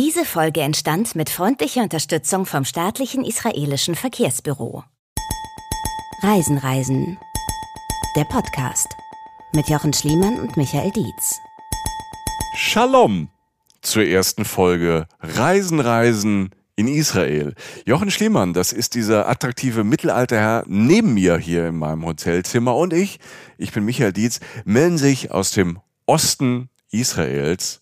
Diese Folge entstand mit freundlicher Unterstützung vom staatlichen israelischen Verkehrsbüro. Reisen, Reisen. Der Podcast mit Jochen Schliemann und Michael Dietz. Shalom zur ersten Folge Reisen, Reisen in Israel. Jochen Schliemann, das ist dieser attraktive Mittelalterherr neben mir hier in meinem Hotelzimmer und ich, ich bin Michael Dietz, melden sich aus dem Osten Israels.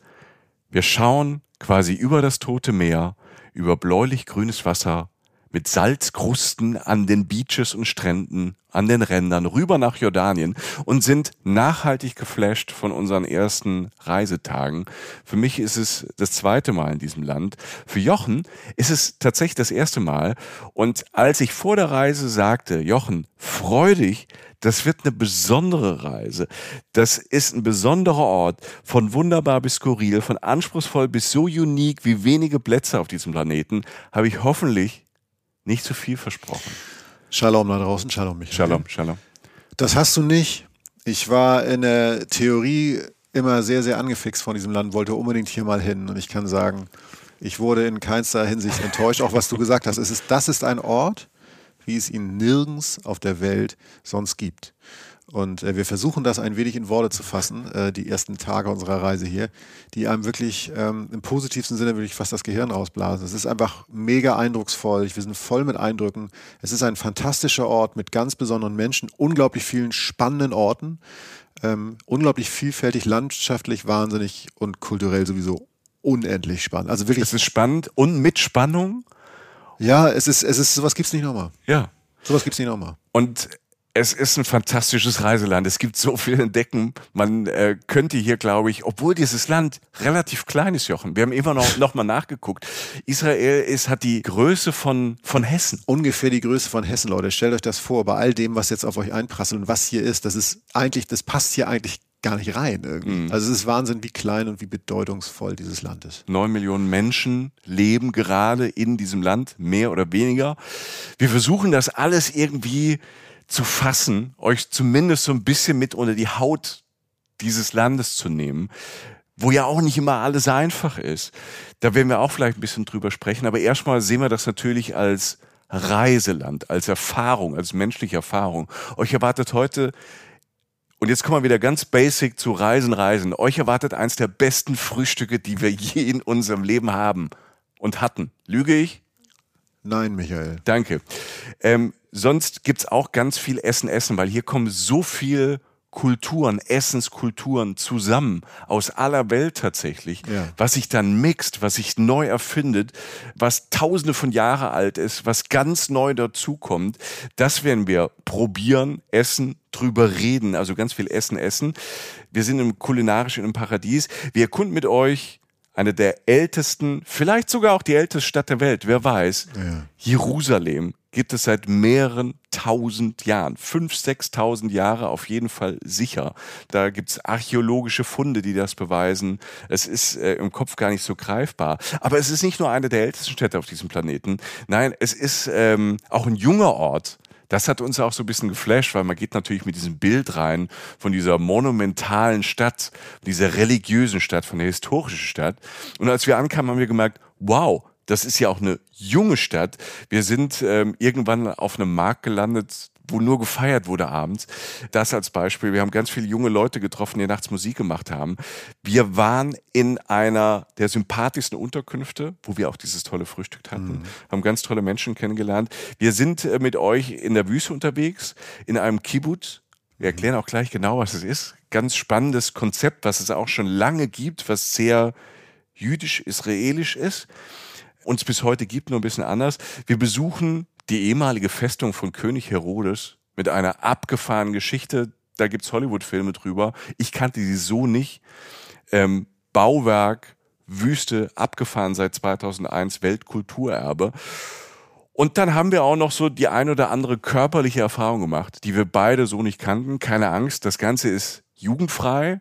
Wir schauen quasi über das Tote Meer, über bläulich grünes Wasser mit Salzkrusten an den Beaches und Stränden, an den Rändern, rüber nach Jordanien und sind nachhaltig geflasht von unseren ersten Reisetagen. Für mich ist es das zweite Mal in diesem Land. Für Jochen ist es tatsächlich das erste Mal. Und als ich vor der Reise sagte, Jochen, freu dich, das wird eine besondere Reise. Das ist ein besonderer Ort, von wunderbar bis skurril, von anspruchsvoll bis so unique wie wenige Plätze auf diesem Planeten, habe ich hoffentlich nicht zu viel versprochen. Shalom da draußen, Shalom Michael. Shalom, Shalom. Das hast du nicht. Ich war in der Theorie immer sehr, sehr angefixt von diesem Land, wollte unbedingt hier mal hin. Und ich kann sagen, ich wurde in keinster Hinsicht enttäuscht, auch was du gesagt hast. Es ist, das ist ein Ort, wie es ihn nirgends auf der Welt sonst gibt. Und äh, wir versuchen das ein wenig in Worte zu fassen, äh, die ersten Tage unserer Reise hier, die einem wirklich ähm, im positivsten Sinne wirklich fast das Gehirn rausblasen. Es ist einfach mega eindrucksvoll. Wir sind voll mit Eindrücken. Es ist ein fantastischer Ort mit ganz besonderen Menschen, unglaublich vielen spannenden Orten, ähm, unglaublich vielfältig, landschaftlich wahnsinnig und kulturell sowieso unendlich spannend. Also wirklich. Es ist spannend und mit Spannung. Ja, es ist, es ist, sowas gibt's nicht nochmal. Ja. Sowas gibt's nicht nochmal. Und es ist ein fantastisches Reiseland. Es gibt so viel entdecken. Man äh, könnte hier, glaube ich, obwohl dieses Land relativ klein ist, Jochen. Wir haben immer noch, noch mal nachgeguckt. Israel ist, hat die Größe von, von Hessen. Ungefähr die Größe von Hessen, Leute. Stellt euch das vor, bei all dem, was jetzt auf euch einprasselt und was hier ist, das ist eigentlich, das passt hier eigentlich gar nicht rein irgendwie. Mhm. Also es ist Wahnsinn, wie klein und wie bedeutungsvoll dieses Land ist. Neun Millionen Menschen leben gerade in diesem Land, mehr oder weniger. Wir versuchen das alles irgendwie zu fassen, euch zumindest so ein bisschen mit unter die Haut dieses Landes zu nehmen, wo ja auch nicht immer alles einfach ist. Da werden wir auch vielleicht ein bisschen drüber sprechen, aber erstmal sehen wir das natürlich als Reiseland, als Erfahrung, als menschliche Erfahrung. Euch erwartet heute und jetzt kommen wir wieder ganz basic zu Reisen, Reisen. Euch erwartet eins der besten Frühstücke, die wir je in unserem Leben haben und hatten. Lüge ich? Nein, Michael. Danke. Ähm, sonst gibt's auch ganz viel Essen, Essen, weil hier kommen so viel Kulturen, Essenskulturen zusammen aus aller Welt tatsächlich, ja. was sich dann mixt, was sich neu erfindet, was tausende von Jahre alt ist, was ganz neu dazukommt, das werden wir probieren, essen, drüber reden, also ganz viel Essen, Essen. Wir sind im kulinarischen im Paradies. Wir erkunden mit euch eine der ältesten, vielleicht sogar auch die älteste Stadt der Welt, wer weiß. Ja. Jerusalem gibt es seit mehreren tausend Jahren. Fünf, sechstausend Jahre auf jeden Fall sicher. Da gibt es archäologische Funde, die das beweisen. Es ist äh, im Kopf gar nicht so greifbar. Aber es ist nicht nur eine der ältesten Städte auf diesem Planeten. Nein, es ist ähm, auch ein junger Ort das hat uns auch so ein bisschen geflasht, weil man geht natürlich mit diesem Bild rein von dieser monumentalen Stadt, dieser religiösen Stadt, von der historischen Stadt. Und als wir ankamen, haben wir gemerkt, wow, das ist ja auch eine junge Stadt. Wir sind ähm, irgendwann auf einem Markt gelandet, wo nur gefeiert wurde abends. Das als Beispiel. Wir haben ganz viele junge Leute getroffen, die nachts Musik gemacht haben. Wir waren in einer der sympathischsten Unterkünfte, wo wir auch dieses tolle Frühstück hatten, mhm. haben ganz tolle Menschen kennengelernt. Wir sind äh, mit euch in der Wüste unterwegs, in einem Kibbutz. Wir erklären auch gleich genau, was es ist. Ganz spannendes Konzept, was es auch schon lange gibt, was sehr jüdisch-israelisch ist. Uns bis heute gibt, nur ein bisschen anders. Wir besuchen die ehemalige Festung von König Herodes mit einer abgefahrenen Geschichte. Da gibt's Hollywood-Filme drüber. Ich kannte sie so nicht. Ähm, Bauwerk, Wüste, abgefahren seit 2001, Weltkulturerbe. Und dann haben wir auch noch so die ein oder andere körperliche Erfahrung gemacht, die wir beide so nicht kannten. Keine Angst, das Ganze ist jugendfrei,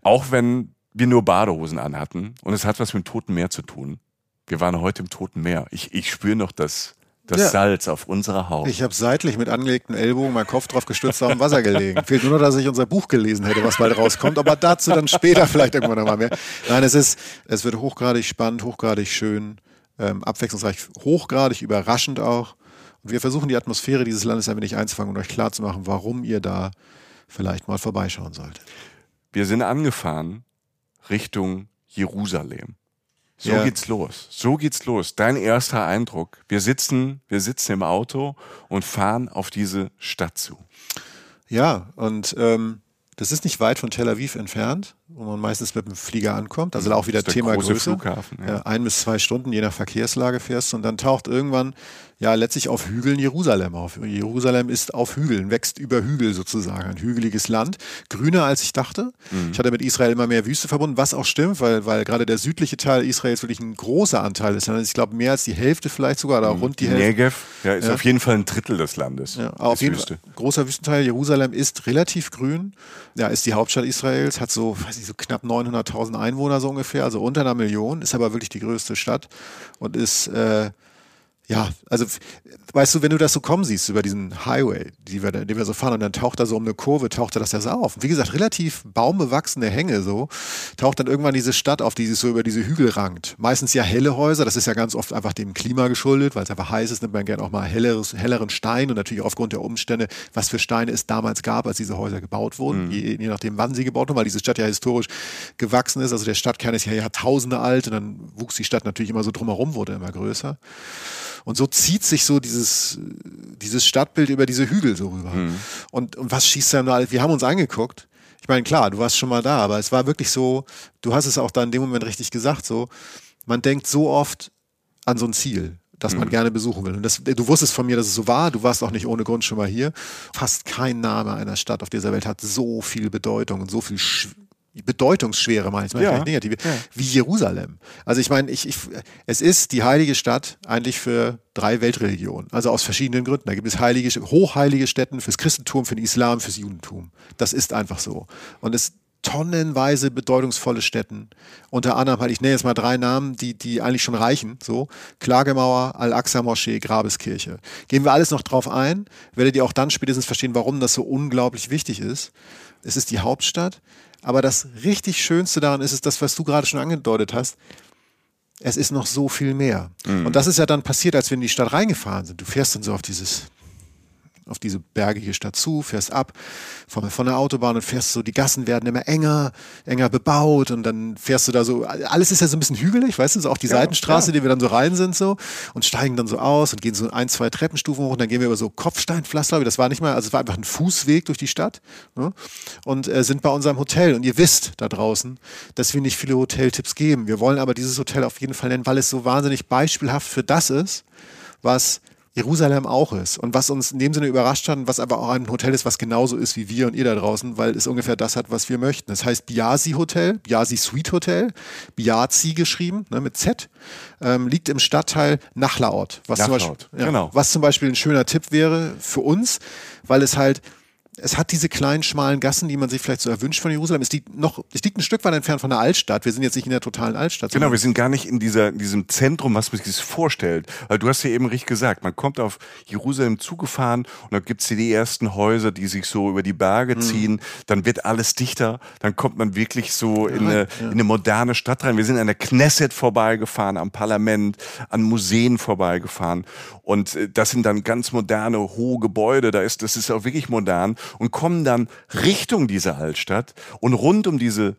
auch wenn wir nur Badehosen anhatten. Und es hat was mit dem Toten Meer zu tun. Wir waren heute im Toten Meer. Ich, ich spüre noch das Das ja. Salz auf unserer Haut. Ich habe seitlich mit angelegten Ellbogen meinen Kopf drauf gestützt auf dem Wasser gelegen. Fehlt nur noch, dass ich unser Buch gelesen hätte, was bald rauskommt. Aber dazu dann später vielleicht irgendwann nochmal mehr. Nein, es ist, es wird hochgradig spannend, hochgradig schön, ähm, abwechslungsreich, hochgradig überraschend auch. Und wir versuchen die Atmosphäre dieses Landes ein wenig einzufangen und euch klarzumachen, warum ihr da vielleicht mal vorbeischauen solltet. Wir sind angefahren Richtung Jerusalem. So ja. geht's los. So geht's los. Dein erster Eindruck. Wir sitzen, wir sitzen im Auto und fahren auf diese Stadt zu. Ja, und ähm, das ist nicht weit von Tel Aviv entfernt, wo man meistens mit dem Flieger ankommt. Also auch wieder Thema große Größe. Flughafen, ja. Ein bis zwei Stunden, je nach Verkehrslage fährst du und dann taucht irgendwann ja letztlich auf Hügeln Jerusalem auf. Jerusalem ist auf Hügeln, wächst über Hügel sozusagen. Ein hügeliges Land. Grüner als ich dachte. Mhm. Ich hatte mit Israel immer mehr Wüste verbunden, was auch stimmt, weil, weil gerade der südliche Teil Israels wirklich ein großer Anteil ist. Ich glaube, mehr als die Hälfte vielleicht sogar, oder mhm. rund die Hälfte. Negev, ja, ist ja. auf jeden Fall ein Drittel des Landes. Ja, auf jeden Wüste. Fall. Großer Wüstenteil. Jerusalem ist relativ grün. Ja, ist die Hauptstadt Israels, hat so, weiß ich, so knapp 900.000 Einwohner so ungefähr, also unter einer Million, ist aber wirklich die größte Stadt und ist äh, ja, also weißt du, wenn du das so kommen siehst über diesen Highway, die wir, den wir so fahren und dann taucht da so um eine Kurve, taucht da das ja so auf. Und wie gesagt, relativ baumbewachsene Hänge so, taucht dann irgendwann diese Stadt auf, die sich so über diese Hügel rankt. Meistens ja helle Häuser, das ist ja ganz oft einfach dem Klima geschuldet, weil es einfach heiß ist, nimmt man gerne auch mal helleres, helleren Stein und natürlich aufgrund der Umstände, was für Steine es damals gab, als diese Häuser gebaut wurden, mhm. je, je, nachdem, wann sie gebaut wurden, weil diese Stadt ja historisch gewachsen ist. Also der Stadtkern ist ja Jahrtausende alt und dann wuchs die Stadt natürlich immer so drumherum, wurde immer größer. Und so zieht sich so dieses, dieses Stadtbild über diese Hügel so rüber. Mhm. Und, und was schießt dann da? Wir haben uns angeguckt. Ich meine, klar, du warst schon mal da, aber es war wirklich so, du hast es auch da in dem Moment richtig gesagt, so, man denkt so oft an so ein Ziel das man mhm. gerne besuchen will. Und das, du wusstest von mir, dass es so war. Du warst auch nicht ohne Grund schon mal hier. Fast kein Name einer Stadt auf dieser Welt hat so viel Bedeutung und so viel bedeutungsschwere, meine ich, ja. negative, ja. wie Jerusalem. Also ich meine, ich, ich, es ist die heilige Stadt eigentlich für drei Weltreligionen, also aus verschiedenen Gründen. Da gibt es heilige, hochheilige Städten fürs Christentum, für den Islam, fürs Judentum. Das ist einfach so. Und es tonnenweise bedeutungsvolle Städten. Unter anderem halt, ich nenne jetzt mal drei Namen, die, die eigentlich schon reichen. So, Klagemauer, Al-Aqsa-Moschee, Grabeskirche. Gehen wir alles noch drauf ein, werdet ihr auch dann spätestens verstehen, warum das so unglaublich wichtig ist. Es ist die Hauptstadt. Aber das richtig Schönste daran ist, ist das, was du gerade schon angedeutet hast. Es ist noch so viel mehr. Mhm. Und das ist ja dann passiert, als wir in die Stadt reingefahren sind. Du fährst dann so auf dieses auf diese bergige Stadt zu, fährst ab von, von der Autobahn und fährst so, die Gassen werden immer enger, enger bebaut und dann fährst du da so, alles ist ja so ein bisschen hügelig, weißt du, so auch die ja, Seitenstraße, ja. die wir dann so rein sind so und steigen dann so aus und gehen so ein, zwei Treppenstufen hoch und dann gehen wir über so Kopfsteinpflaster, das war nicht mal, also es war einfach ein Fußweg durch die Stadt ne? und äh, sind bei unserem Hotel und ihr wisst da draußen, dass wir nicht viele Hoteltipps geben. Wir wollen aber dieses Hotel auf jeden Fall nennen, weil es so wahnsinnig beispielhaft für das ist, was Jerusalem auch ist. Und was uns in dem Sinne überrascht hat, was aber auch ein Hotel ist, was genauso ist wie wir und ihr da draußen, weil es ungefähr das hat, was wir möchten. Das heißt Biasi Hotel, Biasi Suite Hotel, Biazi geschrieben, ne, mit Z, ähm, liegt im Stadtteil Nachlaort. Was, Nachlaort. Zum Beispiel, ja, genau. was zum Beispiel ein schöner Tipp wäre für uns, weil es halt es hat diese kleinen, schmalen Gassen, die man sich vielleicht so erwünscht von Jerusalem. Es liegt noch, es liegt ein Stück weit entfernt von der Altstadt. Wir sind jetzt nicht in der totalen Altstadt. Genau, wir sind gar nicht in dieser, in diesem Zentrum, was man sich vorstellt. Weil du hast ja eben richtig gesagt, man kommt auf Jerusalem zugefahren und dann gibt's hier die ersten Häuser, die sich so über die Berge mhm. ziehen. Dann wird alles dichter. Dann kommt man wirklich so in, eine, ja. in eine moderne Stadt rein. Wir sind an der Knesset vorbeigefahren, am Parlament, an Museen vorbeigefahren. Und äh, das sind dann ganz moderne, hohe Gebäude. Da ist, das ist auch wirklich modern und kommen dann Richtung dieser Altstadt und rund um diese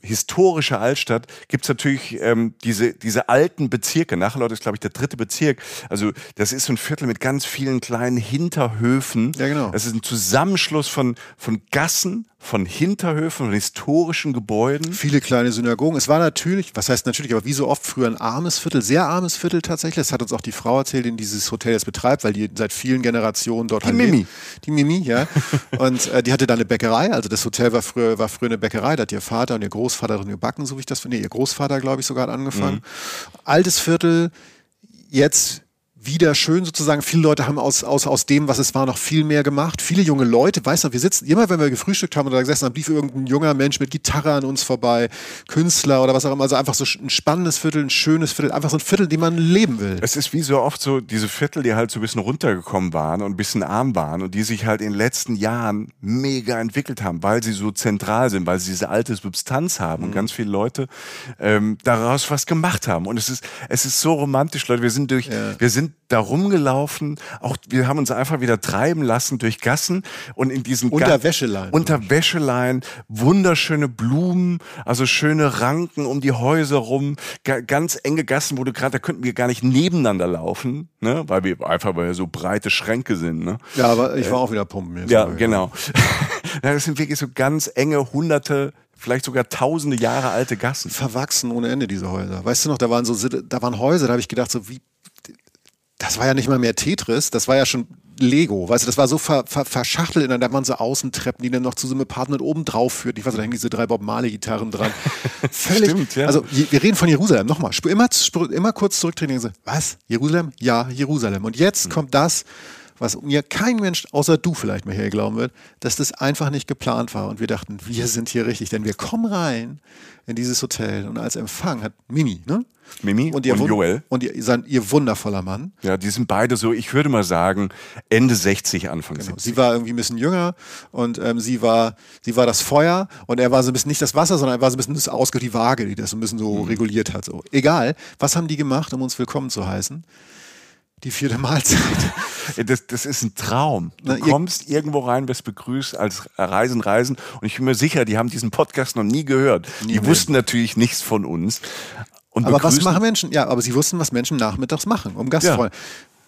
historische Altstadt gibt es natürlich ähm, diese, diese alten Bezirke. Nachlaut ist, glaube ich, der dritte Bezirk. Also das ist so ein Viertel mit ganz vielen kleinen Hinterhöfen. Ja, genau. Es ist ein Zusammenschluss von, von Gassen, von Hinterhöfen, von historischen Gebäuden. Viele kleine Synagogen. Es war natürlich, was heißt natürlich, aber wie so oft früher ein armes Viertel, sehr armes Viertel tatsächlich. Das hat uns auch die Frau erzählt, die dieses Hotel jetzt betreibt, weil die seit vielen Generationen dort Die Mimi. Lebt. Die Mimi, ja. und äh, die hatte da eine Bäckerei. Also das Hotel war früher, war früher eine Bäckerei. Da hat ihr Vater und ihr Großvater drin gebacken, so wie ich das finde. Ihr Großvater, glaube ich, sogar hat angefangen. Mhm. Altes Viertel, jetzt wieder schön sozusagen. Viele Leute haben aus, aus, aus dem, was es war, noch viel mehr gemacht. Viele junge Leute, weißt du, wir sitzen, immer wenn wir gefrühstückt haben oder gesessen haben, lief irgendein junger Mensch mit Gitarre an uns vorbei, Künstler oder was auch immer. Also einfach so ein spannendes Viertel, ein schönes Viertel, einfach so ein Viertel, dem man leben will. Es ist wie so oft so diese Viertel, die halt so ein bisschen runtergekommen waren und ein bisschen arm waren und die sich halt in den letzten Jahren mega entwickelt haben, weil sie so zentral sind, weil sie diese alte Substanz haben mhm. und ganz viele Leute ähm, daraus was gemacht haben. Und es ist, es ist so romantisch, Leute. Wir sind durch, ja. wir sind da rumgelaufen. Auch wir haben uns einfach wieder treiben lassen durch Gassen und in diesen unter Wäschelein. Unter Wäschelein, wunderschöne Blumen, also schöne Ranken um die Häuser rum, ganz enge Gassen, wo du gerade, da könnten wir gar nicht nebeneinander laufen, ne, weil wir einfach weil wir so breite Schränke sind, ne. Ja, aber ich war äh, auch wieder pumpen. Ja, genau. das sind wirklich so ganz enge hunderte vielleicht sogar tausende Jahre alte Gassen. Verwachsen ohne Ende, diese Häuser. Weißt du noch, da waren so, da waren Häuser, da habe ich gedacht, so wie, das war ja nicht mal mehr Tetris, das war ja schon Lego, weißt du, das war so ver, ver, verschachtelt, und da waren so Außentreppen, die dann noch zu so einem Apartment oben drauf führten. Ich weiß, da hängen diese drei Bob Marley-Gitarren dran. Völlig. Stimmt, ja. Also, wir reden von Jerusalem. Nochmal, immer, immer kurz zurücktreten. Was? Jerusalem? Ja, Jerusalem. Und jetzt mhm. kommt das, was mir kein Mensch, außer du vielleicht hier glauben wird, dass das einfach nicht geplant war. Und wir dachten, wir sind hier richtig, denn wir kommen rein in dieses Hotel und als Empfang hat Mimi, ne? Mimi und, und Joel. Und ihr, sein, ihr wundervoller Mann. Ja, die sind beide so, ich würde mal sagen, Ende 60, Anfang genau. 70. Sie war irgendwie ein bisschen jünger und ähm, sie, war, sie war das Feuer und er war so ein bisschen nicht das Wasser, sondern er war so ein bisschen das Ausge, die Waage, die das so ein bisschen so mhm. reguliert hat. So. Egal, was haben die gemacht, um uns willkommen zu heißen? Die vierte Mahlzeit. Das, das ist ein Traum. Du Na, kommst irgendwo rein, wirst begrüßt als Reisen, Reisen. Und ich bin mir sicher, die haben diesen Podcast noch nie gehört. Nie die mehr. wussten natürlich nichts von uns. aber was machen Menschen? Ja, aber sie wussten, was Menschen nachmittags machen, um Gastfreunde.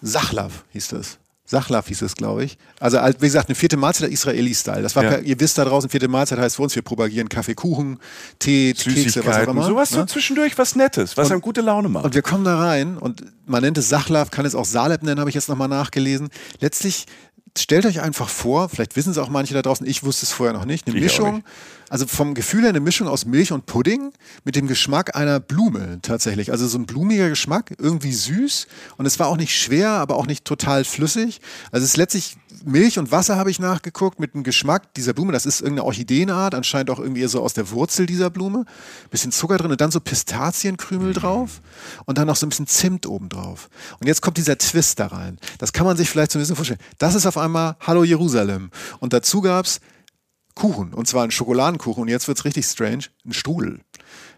Ja. Sachlav hieß das. Sachlaf hieß es, glaube ich. Also, wie gesagt, eine vierte Mahlzeit Israeli-Style. Das war, ja. ihr wisst da draußen, vierte Mahlzeit heißt für uns, wir propagieren Kaffee, Kuchen, Tee, Kekse, was auch immer. Sowas ne? so zwischendurch was Nettes, was und, einem gute Laune macht. Und wir kommen da rein und man nennt es Sachlaf, kann es auch Saleb nennen, habe ich jetzt nochmal nachgelesen. Letztlich stellt euch einfach vor, vielleicht wissen es auch manche da draußen, ich wusste es vorher noch nicht, eine ich Mischung also vom Gefühl her eine Mischung aus Milch und Pudding mit dem Geschmack einer Blume tatsächlich. Also so ein blumiger Geschmack, irgendwie süß und es war auch nicht schwer, aber auch nicht total flüssig. Also es ist letztlich Milch und Wasser habe ich nachgeguckt mit dem Geschmack dieser Blume. Das ist irgendeine Orchideenart, anscheinend auch irgendwie so aus der Wurzel dieser Blume. Bisschen Zucker drin und dann so Pistazienkrümel drauf und dann noch so ein bisschen Zimt oben drauf. Und jetzt kommt dieser Twist da rein. Das kann man sich vielleicht so ein bisschen vorstellen. Das ist auf einmal Hallo Jerusalem. Und dazu gab es Kuchen. Und zwar einen Schokoladenkuchen. Und jetzt wird es richtig strange. Ein Strudel.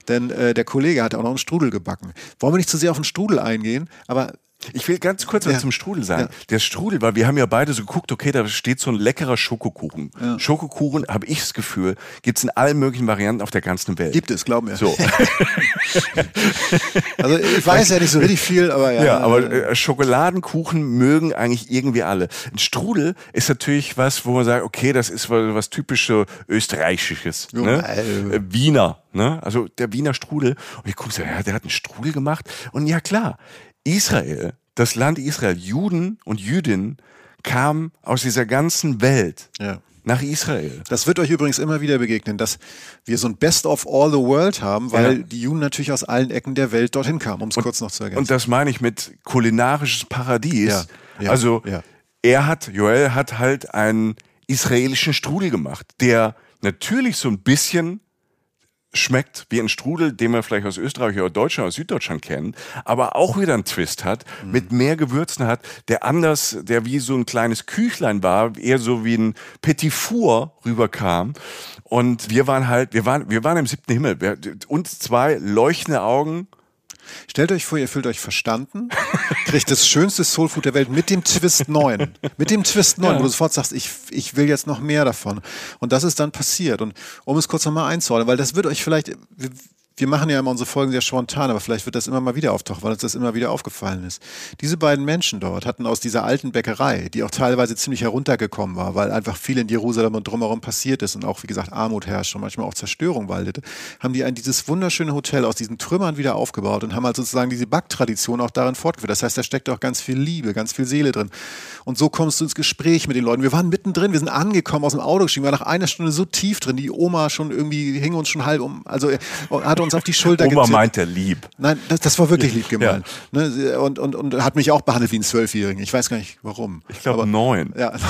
Denn äh, der Kollege hat auch noch einen Strudel gebacken. Wollen wir nicht zu sehr auf den Strudel eingehen, aber ich will ganz kurz was ja. zum Strudel sagen. Ja. Der Strudel, weil wir haben ja beide so geguckt, okay, da steht so ein leckerer Schokokuchen. Ja. Schokokuchen, habe ich das Gefühl, gibt es in allen möglichen Varianten auf der ganzen Welt. Gibt es, glauben wir. So. also ich weiß ja nicht so richtig viel, aber ja. Ja, aber äh, Schokoladenkuchen mögen eigentlich irgendwie alle. Ein Strudel ist natürlich was, wo man sagt, okay, das ist was, was typisches österreichisches. Ne? Äh, Wiener. Ne? Also der Wiener Strudel. Und ich gucke so, ja, der hat einen Strudel gemacht. Und ja klar, Israel, das Land Israel, Juden und Jüdinnen kamen aus dieser ganzen Welt. Ja nach Israel. Das wird euch übrigens immer wieder begegnen, dass wir so ein Best of all the world haben, weil ja. die Juden natürlich aus allen Ecken der Welt dorthin kamen, um es kurz noch zu ergänzen. Und das meine ich mit kulinarisches Paradies. Ja. Ja. Also er hat, Joel hat halt einen israelischen Strudel gemacht, der natürlich so ein bisschen schmeckt wie ein Strudel, den man vielleicht aus Österreich oder Deutschland, aus Süddeutschland kennt, aber auch wieder einen Twist hat, mhm. mit mehr Gewürzen hat, der anders, der wie so ein kleines Küchlein war, eher so wie ein Petit Four rüberkam. Und wir waren halt, wir waren, wir waren im siebten Himmel. Wir, uns zwei leuchtende Augen, Stellt euch vor, ihr fühlt euch verstanden, kriegt das schönste Soulfood der Welt mit dem Twist 9. Mit dem Twist 9, ja. wo du sofort sagst, ich, ich will jetzt noch mehr davon. Und das ist dann passiert. Und um es kurz nochmal einzuordnen, weil das wird euch vielleicht, wir machen ja immer unsere Folgen sehr spontan, aber vielleicht wird das immer mal wieder auftauchen, weil uns das immer wieder aufgefallen ist. Diese beiden Menschen dort hatten aus dieser alten Bäckerei, die auch teilweise ziemlich heruntergekommen war, weil einfach viel in Jerusalem und drumherum passiert ist und auch, wie gesagt, Armut herrscht und manchmal auch Zerstörung waldete, haben die ein, dieses wunderschöne Hotel aus diesen Trümmern wieder aufgebaut und haben halt sozusagen diese Backtradition auch darin fortgeführt. Das heißt, da steckt auch ganz viel Liebe, ganz viel Seele drin. Und so kommst du ins Gespräch mit den Leuten. Wir waren mittendrin, wir sind angekommen aus dem Auto gestiegen, wir waren nach einer Stunde so tief drin, die Oma schon irgendwie hing uns schon halb um, also hat uns auf die Schulter Oma meint er lieb. Nein, das, das war wirklich lieb gemeint. Ja. Ne, und, und, und hat mich auch behandelt wie ein Zwölfjährigen. Ich weiß gar nicht warum. Ich glaube neun. Ja.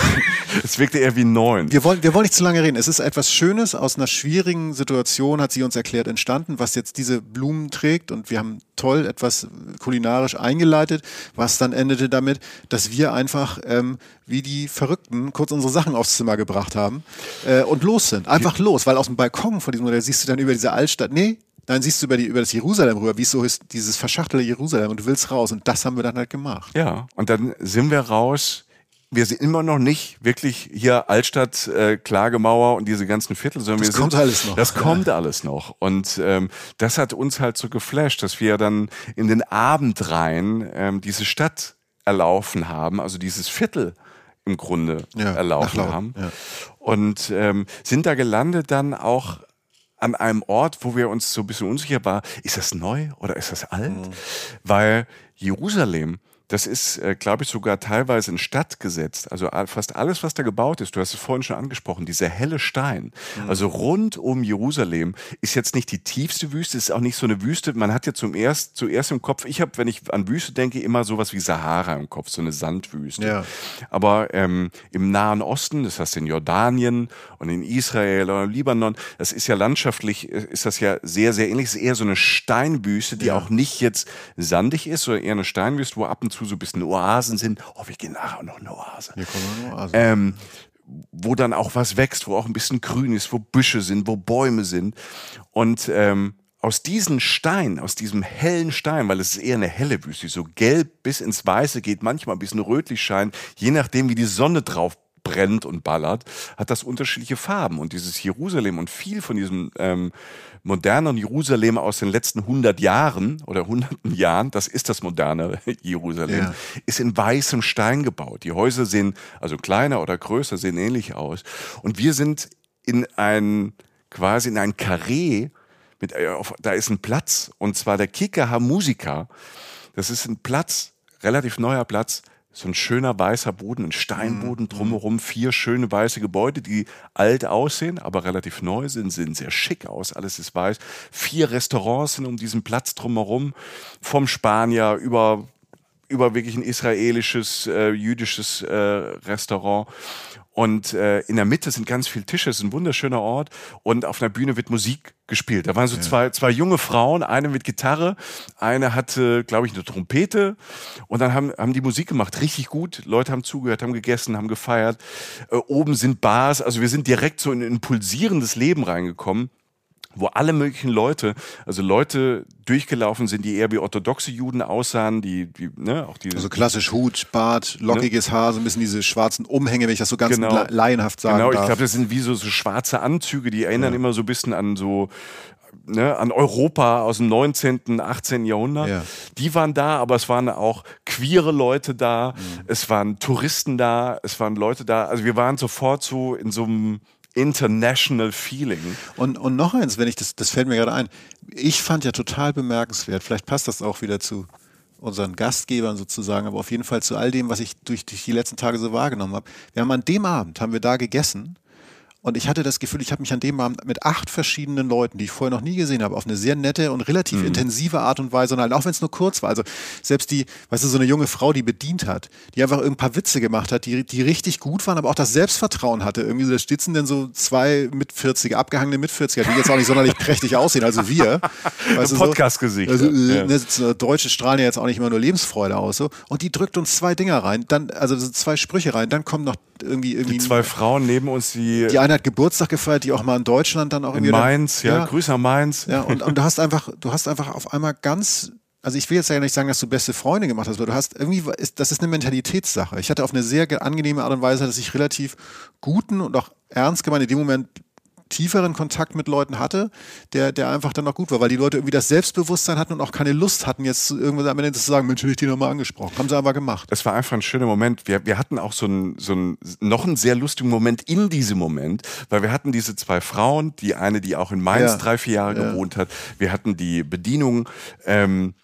Es wirkte eher wie neun. Wir wollen, wir wollen nicht zu lange reden. Es ist etwas Schönes aus einer schwierigen Situation, hat sie uns erklärt, entstanden, was jetzt diese Blumen trägt. Und wir haben toll etwas kulinarisch eingeleitet, was dann endete damit, dass wir einfach ähm, wie die Verrückten kurz unsere Sachen aufs Zimmer gebracht haben äh, und los sind. Einfach los, weil aus dem Balkon von diesem Modell siehst du dann über diese Altstadt. Nee, Nein, siehst du über, die, über das Jerusalem rüber, wie es so ist, dieses verschachtelte Jerusalem und du willst raus und das haben wir dann halt gemacht. Ja, und dann sind wir raus wir sind immer noch nicht wirklich hier Altstadt, äh, Klagemauer und diese ganzen Viertel, sondern das wir kommt sind, alles noch. Das ja. kommt alles noch. Und ähm, das hat uns halt so geflasht, dass wir dann in den Abend rein ähm, diese Stadt erlaufen haben, also dieses Viertel im Grunde ja, erlaufen haben. Ja. Und ähm, sind da gelandet dann auch an einem Ort, wo wir uns so ein bisschen unsicher waren, ist das neu oder ist das alt? Mhm. Weil Jerusalem das ist, äh, glaube ich, sogar teilweise in Stadt gesetzt. Also fast alles, was da gebaut ist, du hast es vorhin schon angesprochen, dieser helle Stein. Mhm. Also rund um Jerusalem ist jetzt nicht die tiefste Wüste, ist auch nicht so eine Wüste. Man hat ja zum erst, zuerst im Kopf, ich habe, wenn ich an Wüste denke, immer sowas wie Sahara im Kopf, so eine Sandwüste. Ja. Aber ähm, im Nahen Osten, das heißt in Jordanien und in Israel oder Libanon, das ist ja landschaftlich, äh, ist das ja sehr, sehr ähnlich. Es ist eher so eine Steinwüste, die ja. auch nicht jetzt sandig ist, sondern eher eine Steinwüste, wo ab und zu zu so ein bisschen Oasen sind. Oh, wir gehen nachher noch eine Oase. Hier kommen eine Oase. Ähm, wo dann auch was wächst, wo auch ein bisschen grün ist, wo Büsche sind, wo Bäume sind. Und ähm, aus diesem Stein, aus diesem hellen Stein, weil es ist eher eine helle Wüste, so gelb bis ins Weiße geht, manchmal ein bisschen rötlich scheint, je nachdem, wie die Sonne drauf brennt und ballert, hat das unterschiedliche Farben. Und dieses Jerusalem und viel von diesem ähm, modernen Jerusalem aus den letzten 100 Jahren oder hunderten Jahren, das ist das moderne Jerusalem, ja. ist in weißem Stein gebaut. Die Häuser sehen, also kleiner oder größer, sehen ähnlich aus. Und wir sind in ein, quasi in ein Karree, mit, äh, auf, da ist ein Platz, und zwar der Kika Musica. Das ist ein Platz, relativ neuer Platz, so ein schöner weißer Boden, ein Steinboden mhm. drumherum, vier schöne weiße Gebäude, die alt aussehen, aber relativ neu sind, sehen sehr schick aus, alles ist weiß. Vier Restaurants sind um diesen Platz drumherum, vom Spanier über über wirklich ein israelisches, äh, jüdisches äh, Restaurant. Und äh, in der Mitte sind ganz viele Tische, es ist ein wunderschöner Ort. Und auf einer Bühne wird Musik gespielt. Da waren so ja. zwei, zwei junge Frauen, eine mit Gitarre, eine hatte, glaube ich, eine Trompete. Und dann haben, haben die Musik gemacht, richtig gut. Leute haben zugehört, haben gegessen, haben gefeiert. Äh, oben sind Bars. Also wir sind direkt so in ein pulsierendes Leben reingekommen wo alle möglichen Leute, also Leute durchgelaufen sind, die eher wie orthodoxe Juden aussahen, die, die ne, auch diese. Also klassisch Hut, Bart, lockiges ne? Haar, so ein bisschen diese schwarzen Umhänge, wenn ich das so ganz genau. laienhaft sagen Genau, ich glaube, das sind wie so, so schwarze Anzüge, die erinnern ja. immer so ein bisschen an so Ne, an Europa aus dem 19., 18. Jahrhundert. Ja. Die waren da, aber es waren auch queere Leute da, mhm. es waren Touristen da, es waren Leute da. Also wir waren sofort so in so einem international feeling. Und, und noch eins, wenn ich das, das fällt mir gerade ein. Ich fand ja total bemerkenswert, vielleicht passt das auch wieder zu unseren Gastgebern sozusagen, aber auf jeden Fall zu all dem, was ich durch, durch die letzten Tage so wahrgenommen habe. Wir haben an dem Abend, haben wir da gegessen und ich hatte das Gefühl, ich habe mich an dem Abend mit acht verschiedenen Leuten, die ich vorher noch nie gesehen habe, auf eine sehr nette und relativ mhm. intensive Art und Weise, und halt auch wenn es nur kurz war. Also selbst die, weißt du, so eine junge Frau, die bedient hat, die einfach ein paar Witze gemacht hat, die, die richtig gut waren, aber auch das Selbstvertrauen hatte. Irgendwie so, da sitzen denn so zwei mit 40er, abgehangene mit 40er, die jetzt auch nicht sonderlich prächtig aussehen, also wir. Weißt Podcast-Gesicht. Also, ja. ne, Deutsche strahlen ja jetzt auch nicht immer nur Lebensfreude aus. So. Und die drückt uns zwei Dinger rein, dann, also so zwei Sprüche rein, dann kommt noch irgendwie, irgendwie. Die zwei Frauen neben uns, die. Die eine hat Geburtstag gefeiert, die auch mal in Deutschland dann auch irgendwie. In Mainz, dann, ja, ja, Grüße an Mainz. Ja, und, und du hast einfach, du hast einfach auf einmal ganz also ich will jetzt ja nicht sagen, dass du beste Freunde gemacht hast, aber du hast irgendwie, das ist eine Mentalitätssache. Ich hatte auf eine sehr angenehme Art und Weise, dass ich relativ guten und auch ernst gemeint in dem Moment tieferen Kontakt mit Leuten hatte, der, der einfach dann auch gut war, weil die Leute irgendwie das Selbstbewusstsein hatten und auch keine Lust hatten, jetzt irgendwann am Ende zu sagen, Mensch, hätte ich die nochmal angesprochen. Haben sie aber gemacht. Es war einfach ein schöner Moment. Wir, wir hatten auch so einen, so einen, noch einen sehr lustigen Moment in diesem Moment, weil wir hatten diese zwei Frauen, die eine, die auch in Mainz ja. drei, vier Jahre ja. gewohnt hat. Wir hatten die Bedienung, ähm,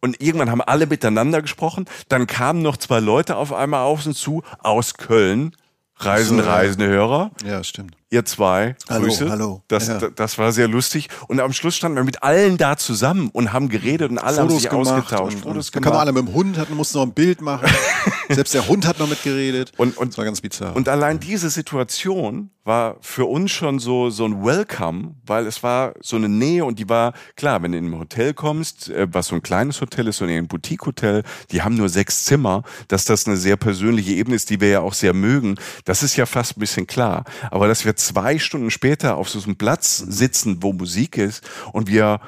und irgendwann haben alle miteinander gesprochen. Dann kamen noch zwei Leute auf einmal auf uns zu aus Köln. Reisen, so, reisende Hörer. Ja, stimmt ihr zwei. Hallo, Grüße. hallo. Das, Ja. das war sehr lustig. Und am Schluss standen wir mit allen da zusammen und haben geredet und alle haben sich ausgetauscht. Und, Fotos und da kamen gemacht. alle mit dem Hund, hatten, mussten noch ein Bild machen. Selbst der Hund hat noch mitgeredet. Und- und- das war ganz bizarr. Und allein diese Situation war für uns schon so, so ein Welcome, weil es war so eine Nähe und die war, klar, wenn du in ein Hotel kommst, äh, was so ein kleines Hotel ist, so ein Boutique-Hotel, die haben nur sechs Zimmer, dass das eine sehr persönliche Ebene ist, die wir ja auch sehr mögen, das ist ja fast ein bisschen klar. Aber dass wir zwei Stunden später auf so einem Platz sitzen, wo Musik ist und wir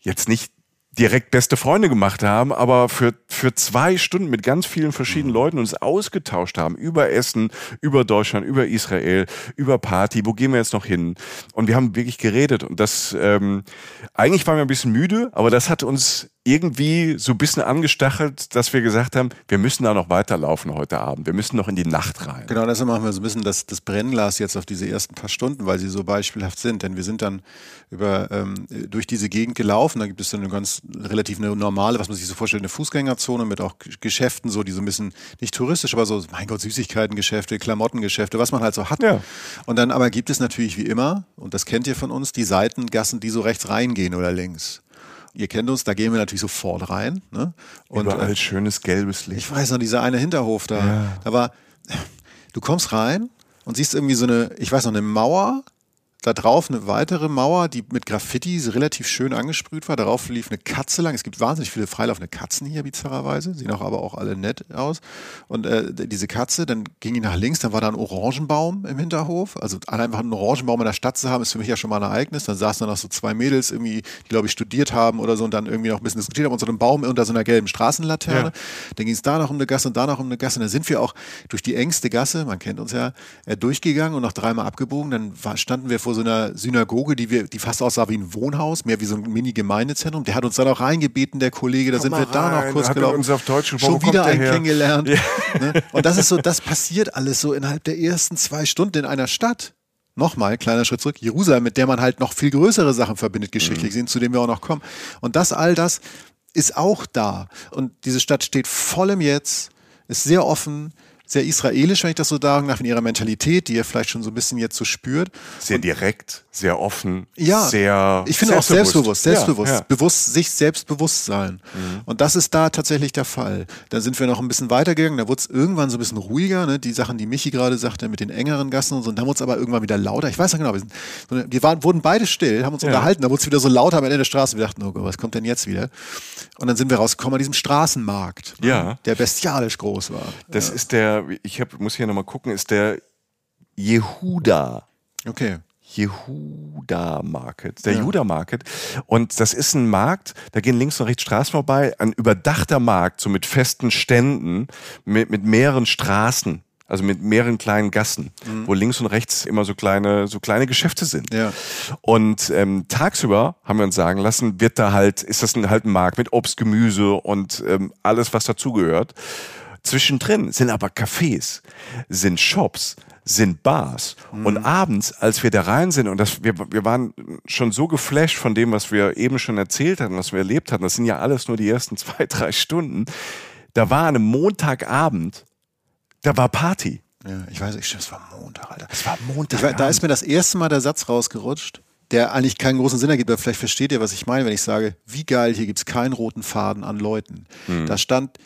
jetzt nicht direkt beste Freunde gemacht haben, aber für, für zwei Stunden mit ganz vielen verschiedenen Leuten uns ausgetauscht haben über Essen, über Deutschland, über Israel, über Party, wo gehen wir jetzt noch hin? Und wir haben wirklich geredet und das, ähm, eigentlich waren wir ein bisschen müde, aber das hat uns irgendwie so ein bisschen angestachelt, dass wir gesagt haben, wir müssen da noch weiterlaufen heute Abend. Wir müssen noch in die Nacht rein. Genau, deshalb machen wir so ein bisschen das, das Brennglas jetzt auf diese ersten paar Stunden, weil sie so beispielhaft sind. Denn wir sind dann über, ähm, durch diese Gegend gelaufen. Da gibt es dann eine ganz relativ eine normale, was man sich so vorstellt, eine Fußgängerzone mit auch Geschäften, so die so ein bisschen nicht touristisch, aber so, mein Gott, Süßigkeitengeschäfte, Klamottengeschäfte, was man halt so hat. Ja. Und dann aber gibt es natürlich wie immer, und das kennt ihr von uns, die Seitengassen, die so rechts reingehen oder links. Ihr kennt uns, da gehen wir natürlich sofort rein. Ne? Und, Überall äh, schönes gelbes Licht. ich weiß noch, dieser eine Hinterhof da. Ja. Da war, du kommst rein und siehst irgendwie so eine, ich weiß noch, eine Mauer. Da drauf eine weitere Mauer, die mit Graffiti so relativ schön angesprüht war. Darauf lief eine Katze lang. Es gibt wahnsinnig viele freilaufende Katzen hier, bizarrerweise. Sehen auch aber auch alle nett aus. Und äh, diese Katze, dann ging die nach links, dann war da ein Orangenbaum im Hinterhof. Also einfach einen Orangenbaum in der Stadt zu haben, ist für mich ja schon mal ein Ereignis. Dann saßen da noch so zwei Mädels irgendwie, die glaube ich studiert haben oder so und dann irgendwie noch ein bisschen diskutiert haben unter einem Baum unter so einer gelben Straßenlaterne. Ja. Dann ging es da noch um eine Gasse und da noch um eine Gasse. Und dann sind wir auch durch die engste Gasse, man kennt uns ja, äh, durchgegangen und noch dreimal abgebogen. Dann war, standen wir vor so einer Synagoge, die, wir, die fast aussah wie ein Wohnhaus, mehr wie so ein Mini-Gemeindezentrum. Der hat uns dann auch reingebeten, der Kollege. Da Komm sind wir da noch rein. kurz Hat gelaufen. uns auf Deutsch. Schon wieder der einen her? kennengelernt. Ne? Und das ist so, das passiert alles so innerhalb der ersten zwei Stunden in einer Stadt. Nochmal, kleiner Schritt zurück, Jerusalem, mit der man halt noch viel größere Sachen verbindet, geschichtlich Mhm. sind, zu denen wir auch noch kommen. Und das, all das ist auch da. Und diese Stadt steht voll im Jetzt, ist sehr offen, sehr israelisch, wenn ich das so sagen darf, in ihrer Mentalität, die ihr vielleicht schon so ein bisschen jetzt so spürt. Sehr direkt, sehr offen, Ja, sehr ich finde auch selbstbewusst, selbstbewusst, Ja, ja. bewusst, sich selbstbewusst sein. Und das ist da tatsächlich der Fall. Dann sind wir noch ein bisschen weitergegangen, da wurde es irgendwann so ein bisschen ruhiger, ne? die Sachen, die Michi gerade sagte, mit den engeren Gassen und so, und dann wurde es aber irgendwann wieder lauter. Ich weiß noch genau, wir, sind, wir waren, wurden beide still, haben uns unterhalten, da wurde es wieder so lauter am Ende der Straße. Wir dachten, oh Gott, was kommt denn jetzt wieder? Und dann sind wir rausgekommen an diesem Straßenmarkt, ne? Ja. der bestialisch groß war. Das ist der, ich hab, muss hier nochmal gucken, ist der Jehuda. Okay. Jehuda Market, der Ja. Juda Market. Und das ist ein Markt, da gehen links und rechts Straßen vorbei, ein überdachter Markt, so mit festen Ständen, mit, mit mehreren Straßen. Also mit mehreren kleinen Gassen, wo links und rechts immer so kleine, so kleine Geschäfte sind. Ja. Und ähm, tagsüber haben wir uns sagen lassen, wird da halt, ist das ein, halt ein Markt mit Obst, Gemüse und ähm, alles, was dazugehört. Zwischendrin sind aber Cafés, sind Shops, sind Bars. Und abends, als wir da rein sind, und das, wir, wir waren schon so geflasht von dem, was wir eben schon erzählt hatten, was wir erlebt hatten, das sind ja alles nur die ersten zwei, drei Stunden, da war an einem Montagabend, da war Party. Ja, ich weiß, ich, es war Montag, Alter. Es war Montag. da ist mir das erste Mal der Satz rausgerutscht, der eigentlich keinen großen Sinn ergibt, aber vielleicht versteht ihr, was ich meine, wenn ich sage, wie geil, hier gibt es keinen roten Faden an Leuten. Da stand,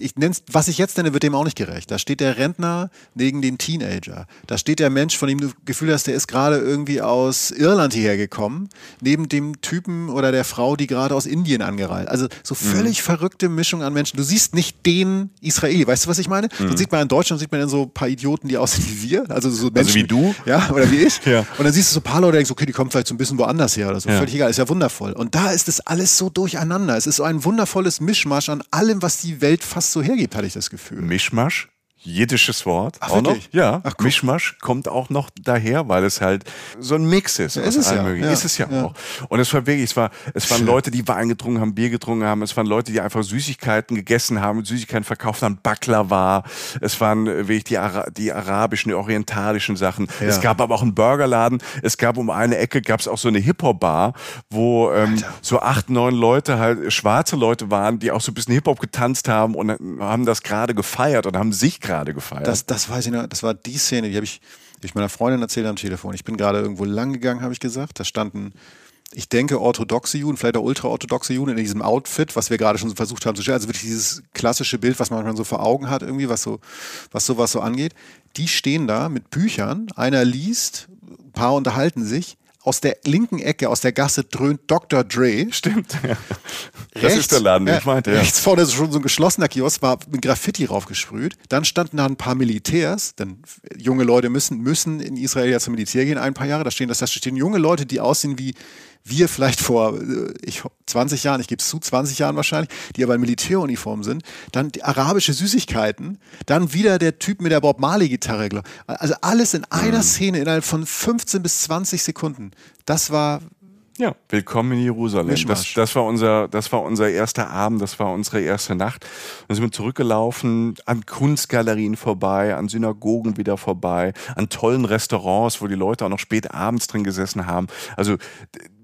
ich nenn's, was ich jetzt nenne, wird dem auch nicht gerecht. Da steht der Rentner neben den Teenager. Da steht der Mensch, von dem du Gefühl hast, der ist gerade irgendwie aus Irland hierher gekommen, neben dem Typen oder der Frau, die gerade aus Indien angereist. Also so völlig verrückte Mischung an Menschen. Du siehst nicht den Israeli, weißt du, was ich meine? So sieht man in Deutschland, sieht man dann so ein paar Idioten, die aussehen wie wir. Also so Menschen, wie du? Ja, oder wie ich. Ja. Und dann siehst du so ein paar Leute, die denkst, okay, die kommen vielleicht so ein bisschen woanders her oder so. Ja. Völlig egal, ist ja wundervoll. Und da ist es alles so durcheinander. Es ist so ein wundervolles Mischmasch an allem, was die Welt fast so hergibt, hatte ich das Gefühl. Mischmasch, jiddisches Wort. Ach, auch noch? Ja, Ach. Mischmasch kommt auch noch daher, weil es halt so ein Mix ist. Ja, ist es ja. Ja, Ist es ja, ja. auch. Und es war wirklich, es war, es waren Leute, die Wein getrunken haben, Bier getrunken haben. Es waren Leute, die einfach Süßigkeiten gegessen haben, Süßigkeiten verkauft haben, Baklava. Es waren äh, wirklich die, Ara die arabischen, die orientalischen Sachen. Es gab aber auch einen Burgerladen. Es gab um eine Ecke gab es auch so eine Hip-Hop-Bar, wo ähm, so acht, neun Leute halt, schwarze Leute waren, die auch so ein bisschen Hip-Hop getanzt haben und haben das gerade gefeiert und haben sich gerade gefeiert. Das, das weiß ich noch, das war die Szene, die habe ich, Ich meiner Freundin erzählt am Telefon, ich bin gerade irgendwo lang gegangen, habe ich gesagt. Da standen, ich denke, orthodoxe Juden, vielleicht auch ultraorthodoxe Juden in diesem Outfit, was wir gerade schon versucht haben zu stellen. Also wirklich dieses klassische Bild, was man manchmal so vor Augen hat, irgendwie, was so, was sowas so angeht. Die stehen da mit Büchern. Einer liest, ein paar unterhalten sich aus der linken Ecke, aus der Gasse dröhnt Dr. Dre. Stimmt. Ja. Das rechts, ist der Laden, den ich meinte. Ja. Rechts vorne ist schon so ein geschlossener Kiosk, war mit Graffiti raufgesprüht. Dann standen da ein paar Militärs, denn junge Leute müssen, müssen in Israel ja zum Militär gehen, ein paar Jahre. Da stehen, das, da stehen junge Leute, die aussehen wie wir vielleicht vor äh, ich, 20 Jahren, ich gebe es zu, 20 Jahren wahrscheinlich, die aber in Militäruniform sind, dann die arabische Süßigkeiten, dann wieder der Typ mit der Bob Marley-Gitarre. Also alles in einer mhm. Szene innerhalb von 15 bis 20 Sekunden. Das war ja, willkommen in Jerusalem. Das, das, war unser, das war unser erster Abend, das war unsere erste Nacht. Dann sind wir zurückgelaufen, an Kunstgalerien vorbei, an Synagogen wieder vorbei, an tollen Restaurants, wo die Leute auch noch spät abends drin gesessen haben. Also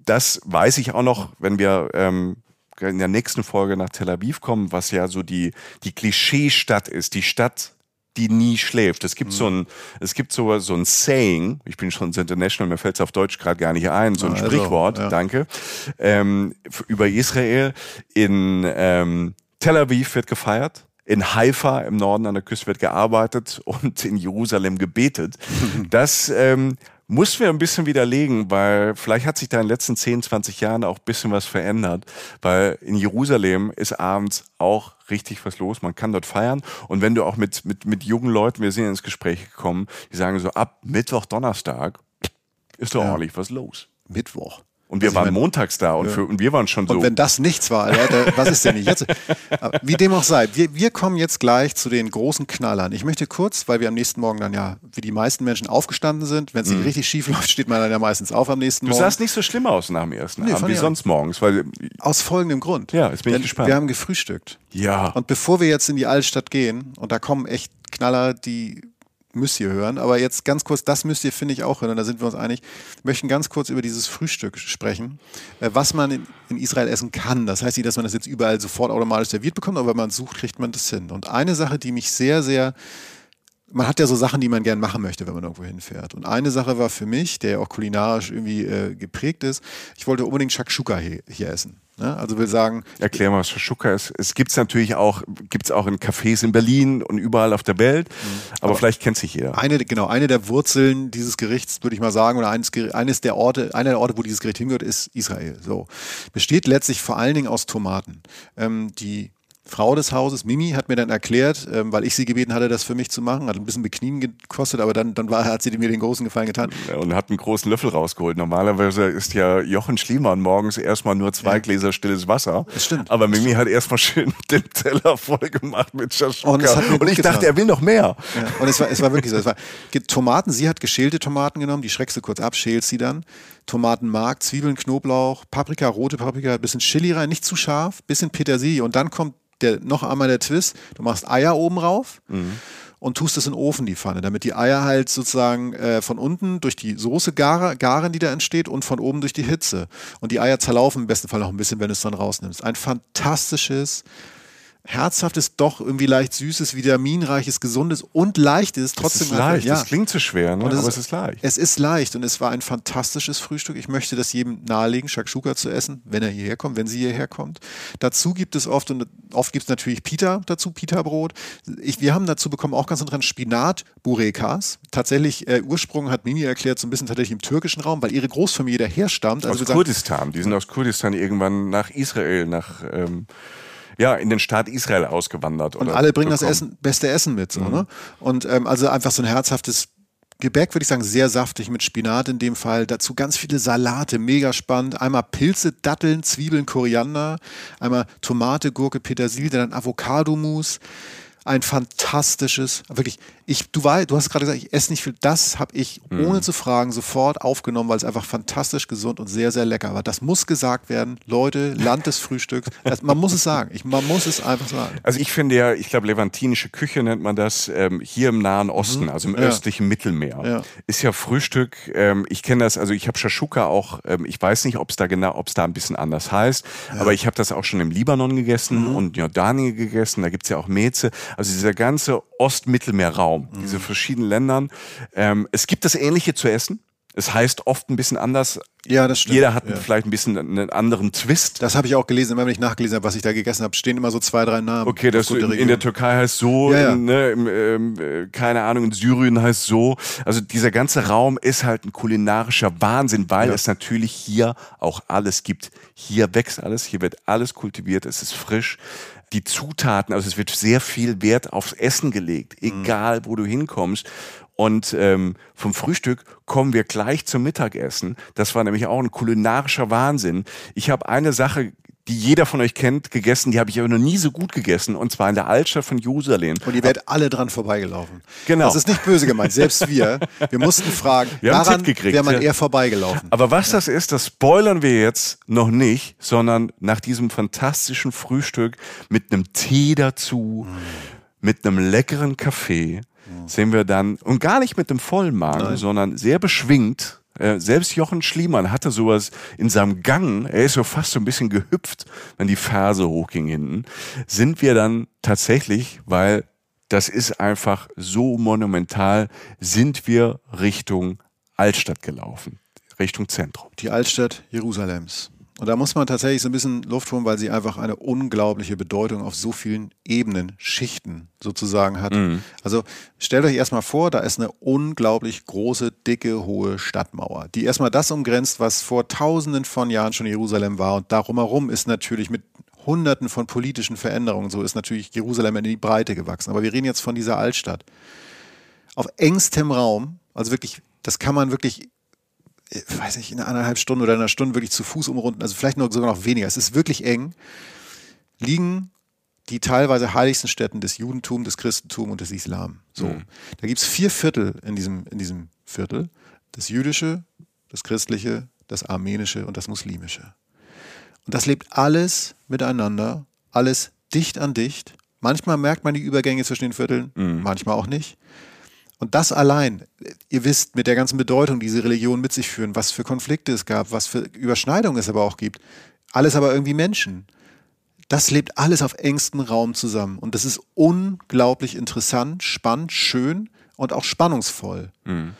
das weiß ich auch noch, wenn wir ähm, in der nächsten Folge nach Tel Aviv kommen, was ja so die, die Klischeestadt ist, die Stadt, die nie schläft. Es gibt mhm. so ein, es gibt so, so ein Saying, ich bin schon international, mir fällt es auf Deutsch gerade gar nicht ein, so ein also, Sprichwort, ja. danke, ähm, über Israel. In ähm, Tel Aviv wird gefeiert, in Haifa im Norden an der Küste wird gearbeitet und in Jerusalem gebetet. Das ähm, muss wir ein bisschen widerlegen, weil vielleicht hat sich da in den letzten 10, 20 Jahren auch ein bisschen was verändert, weil in Jerusalem ist abends auch richtig was los. Man kann dort feiern. Und wenn du auch mit, mit, mit jungen Leuten, wir sind ins Gespräch gekommen, die sagen so, ab Mittwoch, Donnerstag ist doch ja. ordentlich was los. Mittwoch. Und wir also waren meine, montags da und, ja. für, und wir waren schon so. Und wenn das nichts war, Alter, was ist denn nicht jetzt? Wie dem auch sei, wir, wir kommen jetzt gleich zu den großen Knallern. Ich möchte kurz, weil wir am nächsten Morgen dann ja, wie die meisten Menschen aufgestanden sind, wenn es nicht mhm. richtig schief läuft, steht man dann ja meistens auf am nächsten du Morgen. Du sahst nicht so schlimm aus nach dem ersten nee, Abend wie sonst morgens. Weil, aus folgendem Grund. Ja, jetzt bin Denn ich gespannt. Wir haben gefrühstückt. Ja. Und bevor wir jetzt in die Altstadt gehen, und da kommen echt Knaller, die müsst ihr hören. Aber jetzt ganz kurz, das müsst ihr, finde ich, auch hören. Da sind wir uns einig. Wir möchten ganz kurz über dieses Frühstück sprechen, äh, was man in, in, Israel essen kann. Das heißt nicht, dass man das jetzt überall sofort automatisch serviert bekommt, aber wenn man sucht, kriegt man das hin. Und eine Sache, die mich sehr, sehr man hat ja so Sachen, die man gern machen möchte, wenn man irgendwo hinfährt. Und eine Sache war für mich, der auch kulinarisch irgendwie äh, geprägt ist, ich wollte unbedingt Shakshuka hier, hier essen. Ne? Also will sagen. Erklär mal, was Shashuka ist. Es gibt es natürlich auch, gibt es auch in Cafés in Berlin und überall auf der Welt, mhm. aber, aber, vielleicht kennt sich jeder. Eine, genau, eine der Wurzeln dieses Gerichts, würde ich mal sagen, oder eines, eines der Orte, einer der Orte, wo dieses Gericht hingehört, ist Israel. So. Besteht letztlich vor allen Dingen aus Tomaten. Ähm, die Frau des Hauses, Mimi, hat mir dann erklärt, ähm, weil ich sie gebeten hatte, das für mich zu machen, hat ein bisschen Beknien gekostet, aber dann, dann war, hat sie mir den großen Gefallen getan. Und hat einen großen Löffel rausgeholt. Normalerweise ist ja Jochen Schliemann morgens erstmal nur zwei ja. Gläser stilles Wasser. Das stimmt. Aber Mimi hat erstmal schön den Teller voll gemacht mit Schaschka. Und, und ich dachte, er will noch mehr. Ja. Und es war, es war wirklich so. Es war Tomaten, sie hat geschälte Tomaten genommen, die schreckst du kurz ab, schälst sie dann. Tomatenmark, Zwiebeln, Knoblauch, Paprika, rote Paprika, bisschen Chili rein, nicht zu scharf, bisschen Petersilie und dann kommt der, noch einmal der Twist, du machst Eier oben rauf mhm. und tust es in den Ofen, die Pfanne, damit die Eier halt sozusagen äh, von unten durch die Soße garen, garen, die da entsteht und von oben durch die Hitze. Und die Eier zerlaufen im besten Fall noch ein bisschen, wenn du es dann rausnimmst. Ein fantastisches herzhaftes, doch irgendwie leicht süßes, vitaminreiches, gesundes und leichtes. Trotzdem es ist leicht. Ja. Das klingt zu schwer, ne? aber es ist, ist leicht. Es ist leicht und es war ein fantastisches Frühstück. Ich möchte das jedem nahelegen, Shakshuka zu essen, wenn er hierher kommt, wenn sie hierher kommt. Dazu gibt es oft und oft gibt es natürlich Pita dazu, Pita-Brot. wir haben dazu bekommen auch ganz interessant Spinat, Burekas. Tatsächlich äh, Ursprung hat Mimi erklärt, so ein bisschen tatsächlich im türkischen Raum, weil ihre Großfamilie daher stammt. Also aus Kurdistan. Die sind aus Kurdistan irgendwann nach Israel, nach ähm ja, in den Staat Israel ausgewandert. Und alle bringen bekommen. das Essen, beste Essen mit. So, mhm. ne? Und ähm, also einfach so ein herzhaftes Gebäck, würde ich sagen, sehr saftig mit Spinat in dem Fall. Dazu ganz viele Salate, mega spannend. Einmal Pilze, Datteln, Zwiebeln, Koriander. Einmal Tomate, Gurke, Petersilie, dann Avocado-Mousse ein fantastisches, wirklich, ich, du, war, du hast gerade gesagt, ich esse nicht viel. Das habe ich mhm. ohne zu fragen sofort aufgenommen, weil es einfach fantastisch gesund und sehr, sehr lecker war. Das muss gesagt werden. Leute, Land des Frühstücks. Das, man muss es sagen. Ich, man muss es einfach sagen. Also ich finde ja, ich glaube, levantinische Küche nennt man das ähm, hier im Nahen Osten, mhm. also im ja. östlichen Mittelmeer. Ja. Ist ja Frühstück. Ähm, ich kenne das, also ich habe Shashuka auch, ähm, ich weiß nicht, ob es da genau, ob es da ein bisschen anders heißt, ja. aber ich habe das auch schon im Libanon gegessen mhm. und Jordanien gegessen. Da gibt es ja auch Meze. Also dieser ganze Ostmittelmeerraum, mhm. diese verschiedenen Ländern. Ähm, es gibt das Ähnliche zu essen. Es heißt oft ein bisschen anders. Ja, das stimmt. Jeder hat ja. vielleicht ein bisschen einen anderen Twist. Das habe ich auch gelesen, immer wenn ich nachgelesen habe, was ich da gegessen habe, stehen immer so zwei, drei Namen. Okay, das in, in, der Türkei heißt so, ja, ja. In, ne, im, ähm, keine Ahnung, in Syrien heißt so. Also dieser ganze Raum ist halt ein kulinarischer Wahnsinn, weil es natürlich hier auch alles gibt. Hier wächst alles, hier wird alles kultiviert, es ist frisch die Zutaten, also es wird sehr viel Wert aufs Essen gelegt, mhm. egal wo du hinkommst. Und ähm, vom Frühstück kommen wir gleich zum Mittagessen. Das war nämlich auch ein kulinarischer Wahnsinn. Ich habe eine Sache die jeder von euch kennt, gegessen. Die habe ich aber noch nie so gut gegessen. Und zwar in der Altstadt von Jerusalem. Und ihr werdet alle dran vorbeigelaufen. Genau. Das ist nicht böse gemeint. Selbst wir. Wir mussten fragen, wir daran wäre man eher vorbeigelaufen. Aber was das ist, das spoilern wir jetzt noch nicht, sondern nach diesem fantastischen Frühstück mit einem Tee dazu, mm. mit einem leckeren Kaffee, mm. sehen wir dann, und gar nicht mit dem vollen Magen, Nein. sondern sehr beschwingt, äh, selbst Jochen Schliemann hatte sowas in seinem Gang, er ist so fast so ein bisschen gehüpft, wenn die Ferse hochging hinten, sind wir dann tatsächlich, weil das ist einfach so monumental, sind wir Richtung Altstadt gelaufen, Richtung Zentrum. Die Altstadt Jerusalems. Und da muss man tatsächlich so ein bisschen Luft holen, weil sie einfach eine unglaubliche Bedeutung auf so vielen Ebenen, Schichten sozusagen hat. Mhm. Also stellt euch erstmal vor, da ist eine unglaublich große, dicke, hohe Stadtmauer, die erstmal das umgrenzt, was vor tausenden von Jahren schon Jerusalem war. Und darum herum ist natürlich mit hunderten von politischen Veränderungen, so ist natürlich Jerusalem in die Breite gewachsen. Aber wir reden jetzt von dieser Altstadt. Auf engstem Raum, also wirklich, das kann man wirklich weiß nicht, in eineinhalb Stunden oder einer Stunde wirklich zu Fuß umrunden, also vielleicht noch sogar noch weniger. Es ist wirklich eng. Liegen die teilweise heiligsten Städten des Judentums, des Christentums und des Islam. So. Mhm. Da gibt es vier Viertel in diesem, in diesem Viertel. Das jüdische, das christliche, das armenische und das muslimische. Und das lebt alles miteinander, alles dicht an dicht. Manchmal merkt man die Übergänge zwischen den Vierteln, mhm. manchmal auch nicht. Und das allein, ihr wisst mit der ganzen Bedeutung, die diese Religionen mit sich führen, was für Konflikte es gab, was für Überschneidungen es aber auch gibt, alles aber irgendwie Menschen. Das lebt alles auf engstem Raum zusammen. Und das ist unglaublich interessant, spannend, schön und auch spannungsvoll. Mhm.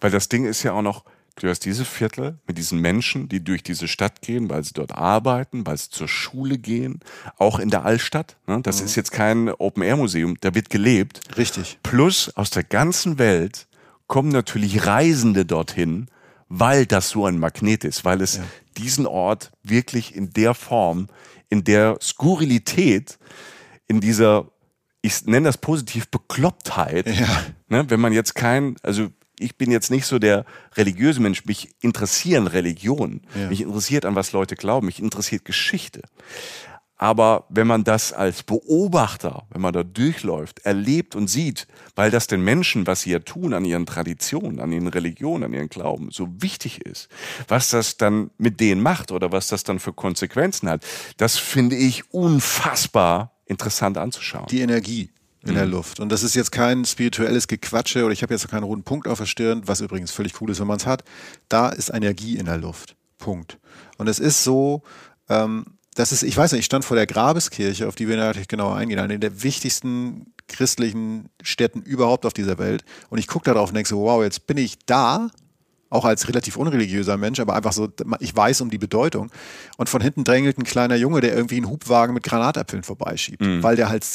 Weil das Ding ist ja auch noch, Du hast diese Viertel mit diesen Menschen, die durch diese Stadt gehen, weil sie dort arbeiten, weil sie zur Schule gehen, auch in der Altstadt. Ne? Das mhm. ist jetzt kein Open-Air-Museum, da wird gelebt. Richtig. Plus aus der ganzen Welt kommen natürlich Reisende dorthin, weil das so ein Magnet ist, weil es ja. diesen Ort wirklich in der Form, in der Skurrilität, in dieser, ich nenne das positiv, Beklopptheit, ja. ne, wenn man jetzt kein, also ich bin jetzt nicht so der religiöse Mensch. Mich interessieren Religionen. Ja. Mich interessiert, an was Leute glauben. Mich interessiert Geschichte. Aber wenn man das als Beobachter, wenn man da durchläuft, erlebt und sieht, weil das den Menschen, was sie ja tun, an ihren Traditionen, an ihren Religionen, an ihren Glauben, so wichtig ist, was das dann mit denen macht oder was das dann für Konsequenzen hat, das finde ich unfassbar interessant anzuschauen. Die Energie, in mhm. der Luft. Und das ist jetzt kein spirituelles Gequatsche oder ich habe jetzt keinen roten Punkt auf der Stirn, was übrigens völlig cool ist, wenn man es hat. Da ist Energie in der Luft. Punkt. Und es ist so, ähm, das ist, ich weiß nicht, ich stand vor der Grabeskirche, auf die wir natürlich genauer eingehen, eine der wichtigsten christlichen Städten überhaupt auf dieser Welt. Und ich gucke darauf und denke so, wow, jetzt bin ich da, auch als relativ unreligiöser Mensch, aber einfach so, ich weiß um die Bedeutung. Und von hinten drängelt ein kleiner Junge, der irgendwie einen Hubwagen mit Granatäpfeln vorbeischiebt, mhm. weil der halt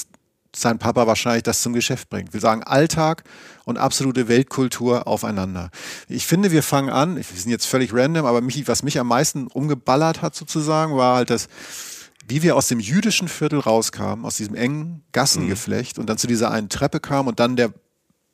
sein Papa wahrscheinlich das zum Geschäft bringt. Wir sagen Alltag und absolute Weltkultur aufeinander. Ich finde, wir fangen an, wir sind jetzt völlig random, aber mich, was mich am meisten umgeballert hat sozusagen, war halt das, wie wir aus dem jüdischen Viertel rauskamen, aus diesem engen Gassengeflecht mhm. und dann zu dieser einen Treppe kamen und dann der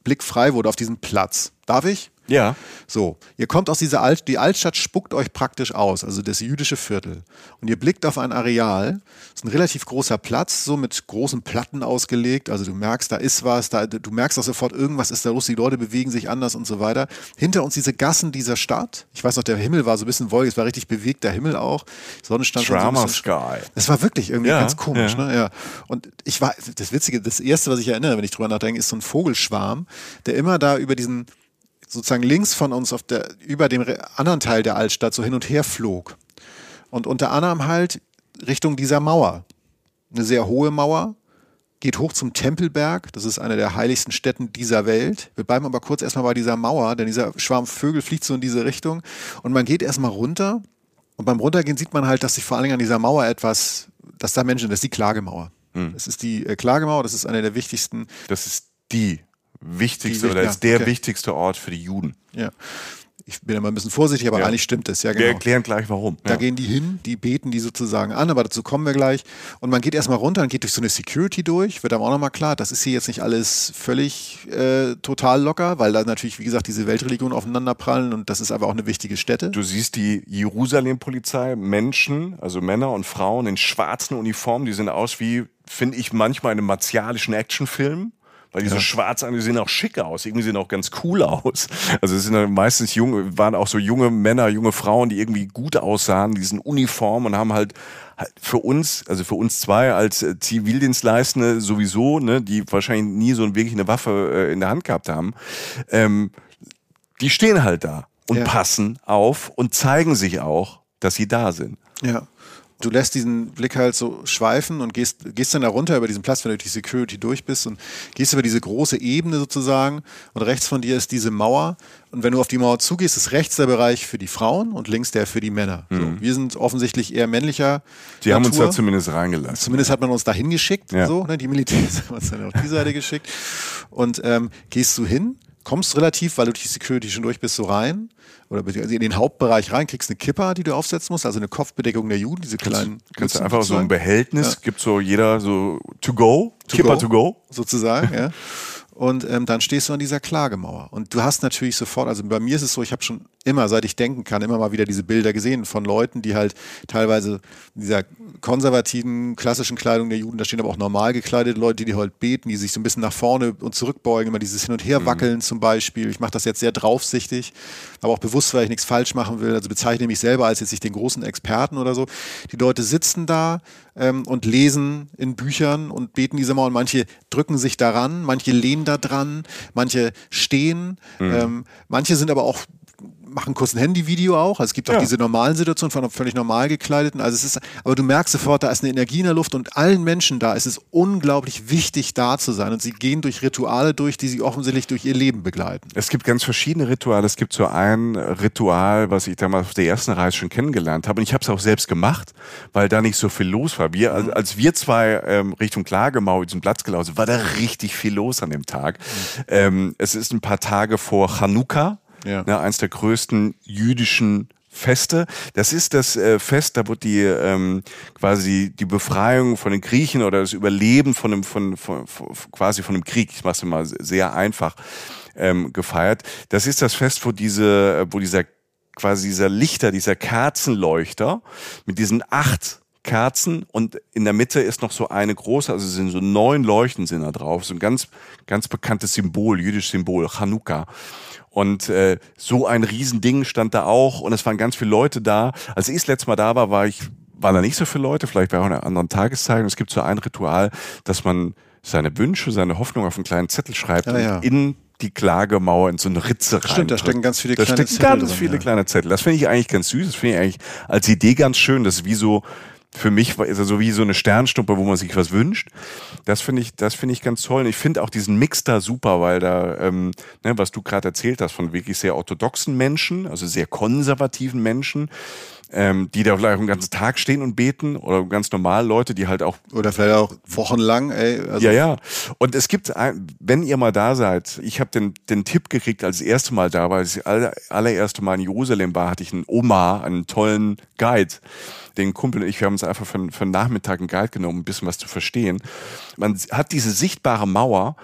Blick frei wurde auf diesen Platz. Darf ich? Ja. So, ihr kommt aus dieser Alt, die Altstadt spuckt euch praktisch aus, also das jüdische Viertel. Und ihr blickt auf ein Areal, das ist ein relativ großer Platz, so mit großen Platten ausgelegt. Also du merkst, da ist was, da, du merkst auch sofort, irgendwas ist da los, die Leute bewegen sich anders und so weiter. Hinter uns diese Gassen dieser Stadt. Ich weiß noch, der Himmel war so ein bisschen wolkig, es war richtig bewegter Himmel auch. Die Sonne stand Drama so Sky. Das war wirklich irgendwie ja, ganz komisch, ja. ne? Ja. Und ich war, das Witzige, das erste, was ich erinnere, wenn ich drüber nachdenke, ist so ein Vogelschwarm, der immer da über diesen sozusagen links von uns auf der, über dem anderen Teil der Altstadt so hin und her flog. Und unter anderem halt Richtung dieser Mauer. Eine sehr hohe Mauer, geht hoch zum Tempelberg. Das ist eine der heiligsten Stätten dieser Welt. Wir bleiben aber kurz erstmal bei dieser Mauer, denn dieser Schwarm Vögel fliegt so in diese Richtung. Und man geht erstmal runter. Und beim Runtergehen sieht man halt, dass sich vor allen Dingen an dieser Mauer etwas, dass da Menschen, das ist die Klagemauer. Hm. Das ist die äh, Klagemauer, das ist eine der wichtigsten. Das ist die wichtigste die, oder ist der okay. wichtigste Ort für die Juden. Ja ich bin immer ein bisschen vorsichtig, aber ja. eigentlich stimmt es. Ja, genau. Wir erklären gleich warum. Da ja. gehen die hin, die beten die sozusagen an, aber dazu kommen wir gleich. Und man geht erstmal runter und geht durch so eine Security durch, wird aber auch nochmal klar, das ist hier jetzt nicht alles völlig äh, total locker, weil da natürlich, wie gesagt, diese Weltreligionen aufeinanderprallen und das ist aber auch eine wichtige Stätte. Du siehst die Jerusalem-Polizei, Menschen, also Männer und Frauen in schwarzen Uniformen, die sehen aus wie, finde ich, manchmal in einem martialischen Actionfilm weil diese ja. schwarz an, die sehen auch schick aus, irgendwie sehen auch ganz cool aus. Also es sind meistens junge, waren auch so junge Männer, junge Frauen, die irgendwie gut aussahen, diesen Uniform und haben halt, halt für uns, also für uns zwei als äh, Zivildienstleistende sowieso, ne, die wahrscheinlich nie so wirklich eine Waffe äh, in der Hand gehabt haben, ähm, die stehen halt da und ja. passen auf und zeigen sich auch, dass sie da sind. Ja du lässt diesen Blick halt so schweifen und gehst, gehst dann da runter über diesen Platz, wenn du durch die Security durch bist und gehst über diese große Ebene sozusagen und rechts von dir ist diese Mauer und wenn du auf die Mauer zugehst, ist rechts der Bereich für die Frauen und links der für die Männer. Mhm. So, wir sind offensichtlich eher männlicher. Die Natur. haben uns da zumindest reingelassen. Zumindest hat man uns da hingeschickt, ja. so, ne? die Militärs haben uns dann auf die Seite geschickt und ähm, gehst du hin, kommst relativ, weil du durch die Security schon durch bist, so rein oder in den Hauptbereich rein, kriegst eine Kippa, die du aufsetzen musst, also eine Kopfbedeckung der Juden, diese kleinen. Kannst, kannst du einfach so ein Behältnis, ja. gibt so jeder so to go, to Kippa go, to go. Sozusagen, ja. Und ähm, dann stehst du an dieser Klagemauer. Und du hast natürlich sofort, also bei mir ist es so, ich habe schon immer, seit ich denken kann, immer mal wieder diese Bilder gesehen von Leuten, die halt teilweise in dieser konservativen, klassischen Kleidung der Juden, da stehen aber auch normal gekleidete Leute, die halt beten, die sich so ein bisschen nach vorne und zurückbeugen, immer dieses Hin- und Herwackeln mhm. zum Beispiel. Ich mache das jetzt sehr draufsichtig, aber auch bewusst, weil ich nichts falsch machen will. Also bezeichne mich selber als jetzt nicht den großen Experten oder so. Die Leute sitzen da ähm, und lesen in Büchern und beten diese Mauer und manche drücken sich daran, manche lehnen da dran, manche stehen, mhm. ähm, manche sind aber auch machen kurz ein Handyvideo auch. Also es gibt auch ja. diese normalen Situationen von völlig normal gekleideten. Also es ist, aber du merkst sofort, da ist eine Energie in der Luft und allen Menschen da ist es unglaublich wichtig, da zu sein. Und sie gehen durch Rituale durch, die sie offensichtlich durch ihr Leben begleiten. Es gibt ganz verschiedene Rituale. Es gibt so ein Ritual, was ich damals auf der ersten Reise schon kennengelernt habe. Und ich habe es auch selbst gemacht, weil da nicht so viel los war. Wir, mhm. als wir zwei ähm, Richtung Klagemau diesen Platz gelaufen sind, war da richtig viel los an dem Tag. Mhm. Ähm, es ist ein paar Tage vor Chanukka ja. ne, eins der größten jüdischen Feste. Das ist das äh, Fest, da wird die ähm, quasi die Befreiung von den Griechen oder das Überleben von einem von, von, von quasi von einem Krieg. Ich mache es mal sehr einfach ähm, gefeiert. Das ist das Fest, wo diese, wo dieser quasi dieser Lichter, dieser Kerzenleuchter mit diesen acht Kerzen und in der Mitte ist noch so eine große, also sind so neun Leuchten sind da drauf, so ein ganz ganz bekanntes Symbol, jüdisches Symbol, Chanukka. Und äh, so ein Riesending stand da auch und es waren ganz viele Leute da. Als ich das letzte Mal da war, war ich, waren da nicht so viele Leute, vielleicht war auch eine andere Tageszeit. Und es gibt so ein Ritual, dass man seine Wünsche, seine Hoffnung auf einen kleinen Zettel schreibt ja, ja. und in die Klagemauer in so eine Ritze rein. Stimmt, da stecken ganz viele da kleine Zettel. Da stecken ganz drin, viele ja. kleine Zettel. Das finde ich eigentlich ganz süß. Das finde ich eigentlich als Idee ganz schön. Das ist wie so für mich ist er so wie so eine Sternstuppe, wo man sich was wünscht. Das finde ich, das finde ich ganz toll. Und ich finde auch diesen Mix da super, weil da, ähm, ne, was du gerade erzählt hast, von wirklich sehr orthodoxen Menschen, also sehr konservativen Menschen, ähm, die da vielleicht den ganzen Tag stehen und beten oder ganz normal Leute, die halt auch oder vielleicht auch wochenlang. Ey, also ja, ja. Und es gibt, ein, wenn ihr mal da seid, ich habe den den Tipp gekriegt, als ich das erste Mal da war, als ich aller, allererste Mal in Jerusalem war, hatte ich einen Oma, einen tollen Guide den Kumpel und ich, wir haben uns einfach für, für einen Nachmittag einen Guide genommen, um ein bisschen was zu verstehen. Man hat diese sichtbare Mauer,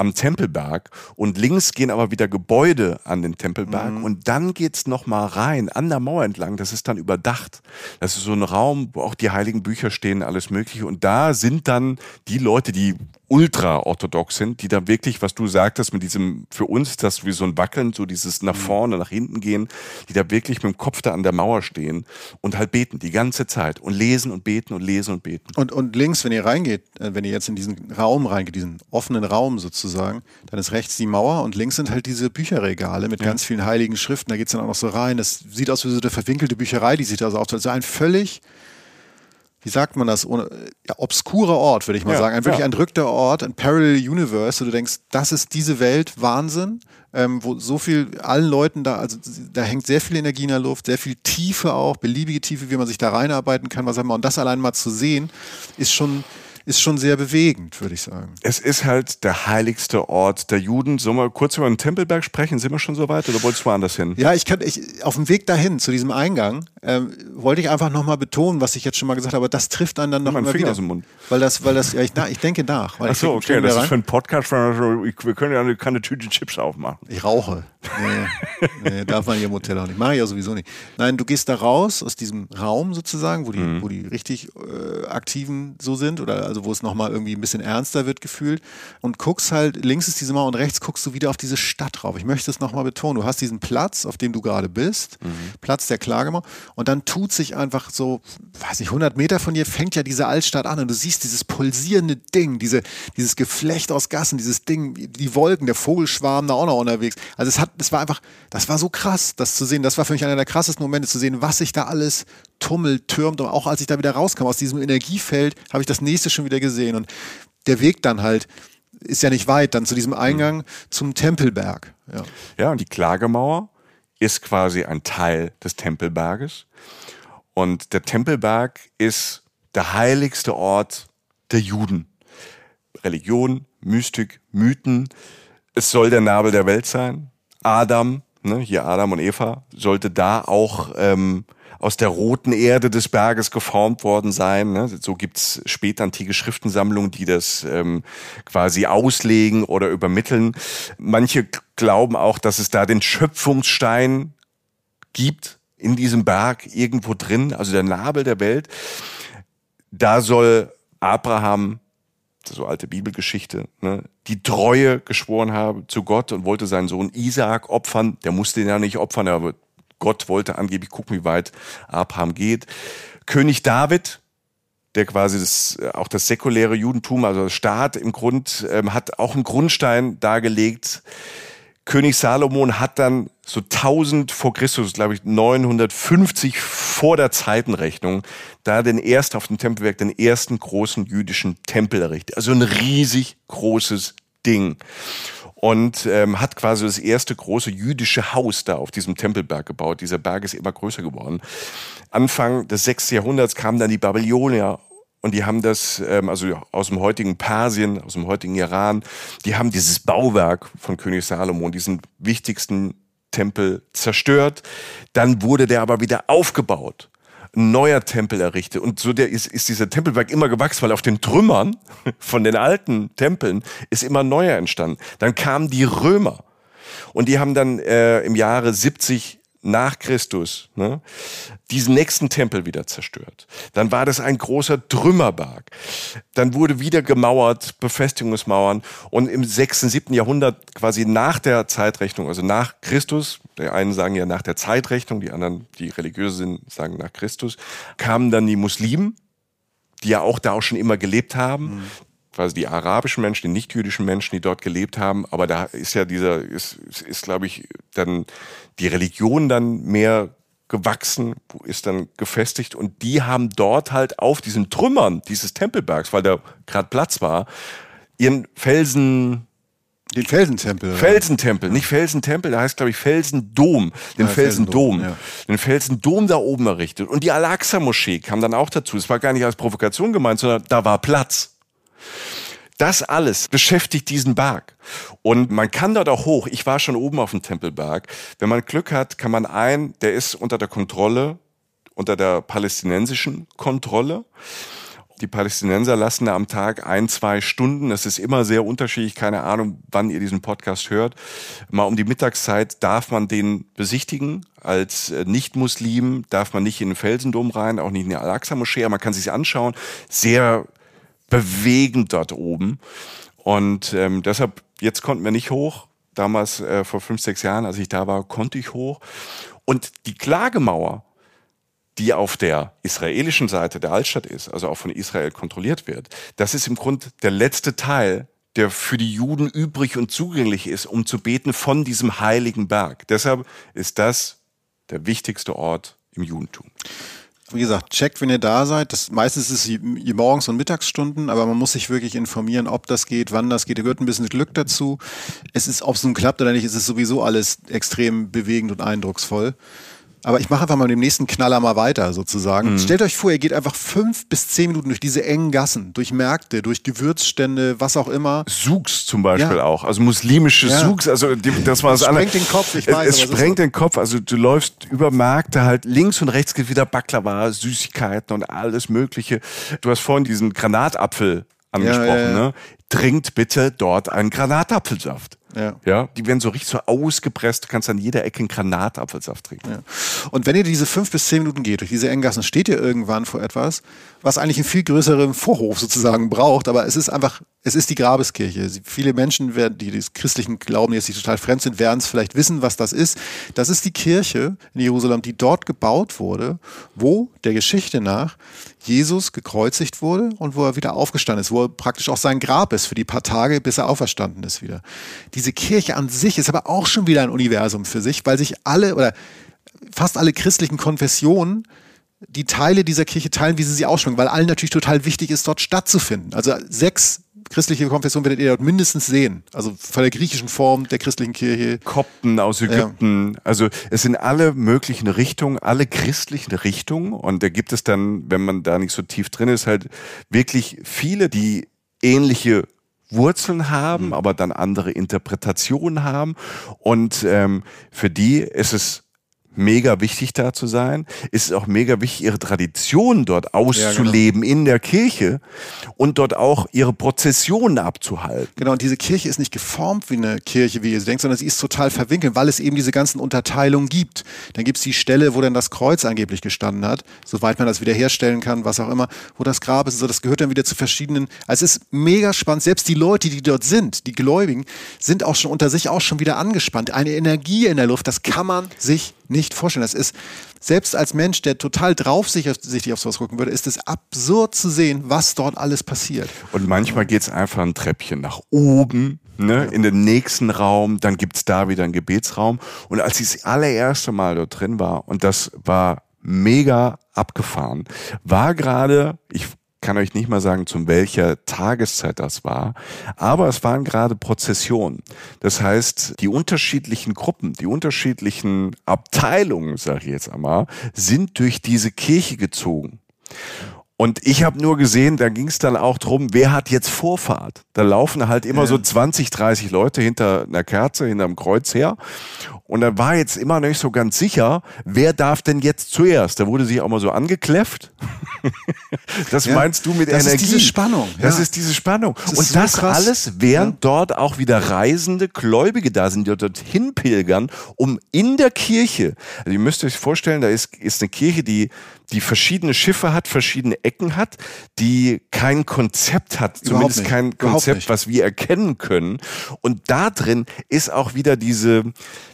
am Tempelberg und links gehen aber wieder Gebäude an den Tempelberg mhm. und dann geht's noch mal rein an der Mauer entlang. Das ist dann überdacht. Das ist so ein Raum, wo auch die heiligen Bücher stehen, alles Mögliche. Und da sind dann die Leute, die ultra-orthodox sind, die da wirklich, was du sagtest, mit diesem, für uns ist das wie so ein Wackeln, so dieses nach mhm. vorne, nach hinten gehen, die da wirklich mit dem Kopf da an der Mauer stehen und halt beten die ganze Zeit und lesen und beten und lesen und beten. Und, und links, wenn ihr reingeht, äh, wenn ihr jetzt in diesen Raum reingeht, diesen offenen Raum sozusagen, dann ist rechts die Mauer und links sind halt diese Bücherregale mit ja. ganz vielen heiligen Schriften, da geht es dann auch noch so rein. Das sieht aus wie so eine verwinkelte Bücherei, die sich da so aufteilt. Also ein völlig wie sagt man das, ja, obskurer Ort, würde ich mal ja, sagen. Ein wirklich ja. entrückter Ort, ein Parallel Universe, wo du denkst, das ist diese Welt, Wahnsinn, ähm, wo so viel, allen Leuten da, also da hängt sehr viel Energie in der Luft, sehr viel Tiefe auch, beliebige Tiefe, wie man sich da reinarbeiten kann, was immer. Und das allein mal zu sehen, ist schon, ist schon sehr bewegend, würde ich sagen. Es ist halt der heiligste Ort der Juden. Sollen wir kurz über den Tempelberg sprechen? Sind wir schon so weit oder wolltest du woanders hin? Ja, ich kann, ich, auf dem Weg dahin, zu diesem Eingang, ähm, wollte ich einfach nochmal betonen, was ich jetzt schon mal gesagt habe, aber das trifft einen dann noch mal Finger aus dem Mund. Weil das, weil das, ja, ich, na, ich denke nach. Ach so, okay, das ist für einen Podcast, wir können ja keine Tüte Chips aufmachen. Ich rauche. Nee, nee, darf man hier im Hotel auch nicht. Mache ich ja sowieso nicht. Nein, du gehst da raus aus diesem Raum sozusagen, wo die, mhm. wo die richtig äh, Aktiven so sind oder also wo es nochmal irgendwie ein bisschen ernster wird gefühlt und guckst halt, links ist diese Mauer und rechts guckst du wieder auf diese Stadt drauf. Ich möchte es nochmal betonen. Du hast diesen Platz, auf dem du gerade bist, mhm. Platz der Klagemauer und dann tut sich einfach so, weiß nicht, 100 Meter von dir fängt ja diese Altstadt an und du siehst dieses pulsierende Ding, diese, dieses Geflecht aus Gassen, dieses Ding, die Wolken, der Vogelschwarm da auch noch unterwegs. Also es hat, es war einfach, das war so krass, das zu sehen. Das war für mich einer der krassesten Momente zu sehen, was sich da alles tummelt, türmt und auch als ich da wieder rauskam aus diesem Energiefeld, habe ich das nächste schon wieder gesehen und der Weg dann halt ist ja nicht weit, dann zu diesem Eingang mhm. zum Tempelberg. Ja. ja, und die Klagemauer ist quasi ein Teil des Tempelberges. Und der Tempelberg ist der heiligste Ort der Juden. Religion, Mystik, Mythen. Es soll der Nabel der Welt sein. Adam, ne, hier Adam und Eva, sollte da auch ähm, aus der roten Erde des Berges geformt worden sein. Ne? So gibt's spätantike Schriftensammlungen, die das ähm, quasi auslegen oder übermitteln. Manche glauben auch, dass es da den Schöpfungsstein gibt in diesem Berg irgendwo drin, also der Nabel der Welt. Da soll Abraham so alte Bibelgeschichte, ne, die Treue geschworen haben zu Gott und wollte seinen Sohn Isaak opfern. Der musste ihn ja nicht opfern, aber Gott wollte angeblich gucken, wie weit Abraham geht. König David, der quasi das, auch das säkuläre Judentum, also der Staat im Grund, ähm, hat auch einen Grundstein dargelegt. König Salomon hat dann so 1000 vor Christus, glaube ich 950 vor der Zeitenrechnung, da den erst auf dem Tempelwerk den ersten großen jüdischen Tempel errichtet. Also ein riesig großes Ding und ähm, hat quasi das erste große jüdische Haus da auf diesem Tempelberg gebaut. Dieser Berg ist immer größer geworden. Anfang des 6. Jahrhunderts kamen dann die Babylonier und die haben das, ähm, also aus dem heutigen Persien, aus dem heutigen Iran, die haben dieses Bauwerk von König Salomon, diesen wichtigsten Tempel zerstört. Dann wurde der aber wieder aufgebaut ein neuer Tempel errichtet. Und so der ist, ist dieser Tempelberg immer gewachsen, weil auf den Trümmern von den alten Tempeln ist immer neuer entstanden. Dann kamen die Römer und die haben dann äh, im Jahre 70 nach Christus ne, diesen nächsten Tempel wieder zerstört. Dann war das ein großer Trümmerberg. Dann wurde wieder gemauert, Befestigungsmauern. Und im 6., 7. Jahrhundert, quasi nach der Zeitrechnung, also nach Christus, die einen sagen ja nach der Zeitrechnung, die anderen, die religiöse sind, sagen nach Christus, kamen dann die Muslimen, die ja auch da auch schon immer gelebt haben. Mhm quasi die arabischen Menschen, die nicht-jüdischen Menschen, die dort gelebt haben. Aber da ist ja dieser, ist, ist, ist glaube ich, dann die Religion dann mehr gewachsen, ist dann gefestigt und die haben dort halt auf diesen Trümmern dieses Tempelbergs, weil da gerade Platz war, ihren Felsen den Felsentempel. Felsentempel, nicht Felsentempel, der heißt glaube ich Felsendom, den ja, Felsendom, Felsendom ja. den Felsendom da oben errichtet und die Al-Aqsa-Moschee kam dann auch dazu. Es war gar nicht als Provokation gemeint, sondern da war Platz. Das alles beschäftigt diesen Berg. Und man kann dort auch hoch. Ich war schon oben auf dem Tempelberg. Wenn man Glück hat, kann man ein, der ist unter der Kontrolle, unter der palästinensischen Kontrolle. Die Palästinenser lassen da am Tag ein, zwei Stunden. Das ist immer sehr unterschiedlich. Keine Ahnung, wann ihr diesen Podcast hört. Mal um die Mittagszeit darf man den besichtigen. Als äh, Nicht-Muslim darf man nicht in den Felsendom rein, auch nicht in die Al-Aqsa-Moschee. Man kann sich anschauen. Sehr bewegend dort oben. Und ähm, deshalb, jetzt konnten wir nicht hoch. Damals, äh, vor fünf, sechs Jahren, als ich da war, konnte ich hoch. Und die Klagemauer, die auf der israelischen Seite der Altstadt ist, also auch von Israel kontrolliert wird, das ist im Grunde der letzte Teil, der für die Juden übrig und zugänglich ist, um zu beten von diesem heiligen Berg. Deshalb ist das der wichtigste Ort im Judentum. Wie gesagt, checkt, wenn ihr da seid. Das, meistens ist es morgens und Mittagsstunden, aber man muss sich wirklich informieren, ob das geht, wann das geht. Da gehört ein bisschen Glück dazu. Es ist, ob es nun klappt oder nicht, es ist sowieso alles extrem bewegend und eindrucksvoll. Aber ich mache einfach mal mit dem nächsten Knaller mal weiter sozusagen. Mhm. Stellt euch vor, ihr geht einfach fünf bis zehn Minuten durch diese engen Gassen, durch Märkte, durch Gewürzstände, was auch immer. Souks zum Beispiel ja. auch, also muslimische ja. Souks, also das war das, das sprengt den Kopf, ich weiß. Es, es sprengt den Kopf, also du läufst über Märkte halt, links und rechts geht wieder Baklava, Süßigkeiten und alles mögliche. Du hast vorhin diesen Granatapfel angesprochen, ja, ne? Trinkt bitte dort einen Granatapfelsaft. Ja. ja. Die werden so richtig so ausgepresst. Du kannst an jeder Ecke einen Granatapfelsaft trinken. Ja. Und wenn ihr diese fünf bis zehn Minuten geht, durch diese Enggassen, steht ihr irgendwann vor etwas, was eigentlich einen viel größeren Vorhof sozusagen braucht. Aber es ist einfach, es ist die Grabeskirche. Viele Menschen, die des christlichen Glauben jetzt nicht total fremd sind, werden es vielleicht wissen, was das ist. Das ist die Kirche in Jerusalem, die dort gebaut wurde, wo der Geschichte nach Jesus gekreuzigt wurde und wo er wieder aufgestanden ist, wo er praktisch auch sein Grab ist für die paar Tage, bis er auferstanden ist wieder. Diese Kirche an sich ist aber auch schon wieder ein Universum für sich, weil sich alle oder fast alle christlichen Konfessionen die Teile dieser Kirche teilen, wie sie sie ausschmücken, weil allen natürlich total wichtig ist, dort stattzufinden. Also sechs christliche Konfessionen werdet ihr dort mindestens sehen. Also von der griechischen Form der christlichen Kirche. Kopten aus Ägypten. Ja. Also es sind alle möglichen Richtungen, alle christlichen Richtungen. Und da gibt es dann, wenn man da nicht so tief drin ist, halt wirklich viele, die ähnliche Wurzeln haben, mhm. aber dann andere Interpretationen haben. Und ähm, für die ist es mega wichtig da zu sein. Ist es auch mega wichtig, ihre Tradition dort auszuleben ja, genau. in der Kirche und dort auch ihre Prozessionen abzuhalten. Genau, und diese Kirche ist nicht geformt wie eine Kirche, wie ihr denkt, sondern sie ist total verwinkelt, weil es eben diese ganzen Unterteilungen gibt. Dann gibt es die Stelle, wo dann das Kreuz angeblich gestanden hat, soweit man das wiederherstellen kann, was auch immer, wo das Grab ist. So, das gehört dann wieder zu verschiedenen. Also es ist mega spannend. Selbst die Leute, die dort sind, die Gläubigen, sind auch schon unter sich auch schon wieder angespannt. Eine Energie in der Luft, das kann man sich nicht vorstellen. Das ist, selbst als Mensch, der total draufsichtig auf sowas gucken würde, ist es absurd zu sehen, was dort alles passiert. Und manchmal geht es einfach ein Treppchen nach oben. Ne, in den nächsten Raum, dann gibt es da wieder einen Gebetsraum. Und als ich das allererste Mal dort drin war, und das war mega abgefahren, war gerade, ich kann euch nicht mal sagen, zu welcher Tageszeit das war, aber es waren gerade Prozessionen. Das heißt, die unterschiedlichen Gruppen, die unterschiedlichen Abteilungen, sage ich jetzt einmal, sind durch diese Kirche gezogen. Und ich habe nur gesehen, da ging es dann auch drum, wer hat jetzt Vorfahrt? Da laufen halt immer ja. so 20, 30 Leute hinter einer Kerze, hinter einem Kreuz her. Und da war jetzt immer noch nicht so ganz sicher, wer darf denn jetzt zuerst? Da wurde sich auch mal so angekläfft. das ja, meinst du mit das Energie? Das ist diese Spannung. Das ja. ist diese Spannung. Das und das so alles, während ja. dort auch wieder reisende Gläubige da sind, die dorthin pilgern, um in der Kirche, also ihr müsst euch vorstellen, da ist, ist eine Kirche, die die verschiedene Schiffe hat, verschiedene Ecken hat, die kein Konzept hat, zumindest kein Konzept, was wir erkennen können. Und da drin ist auch wieder diese,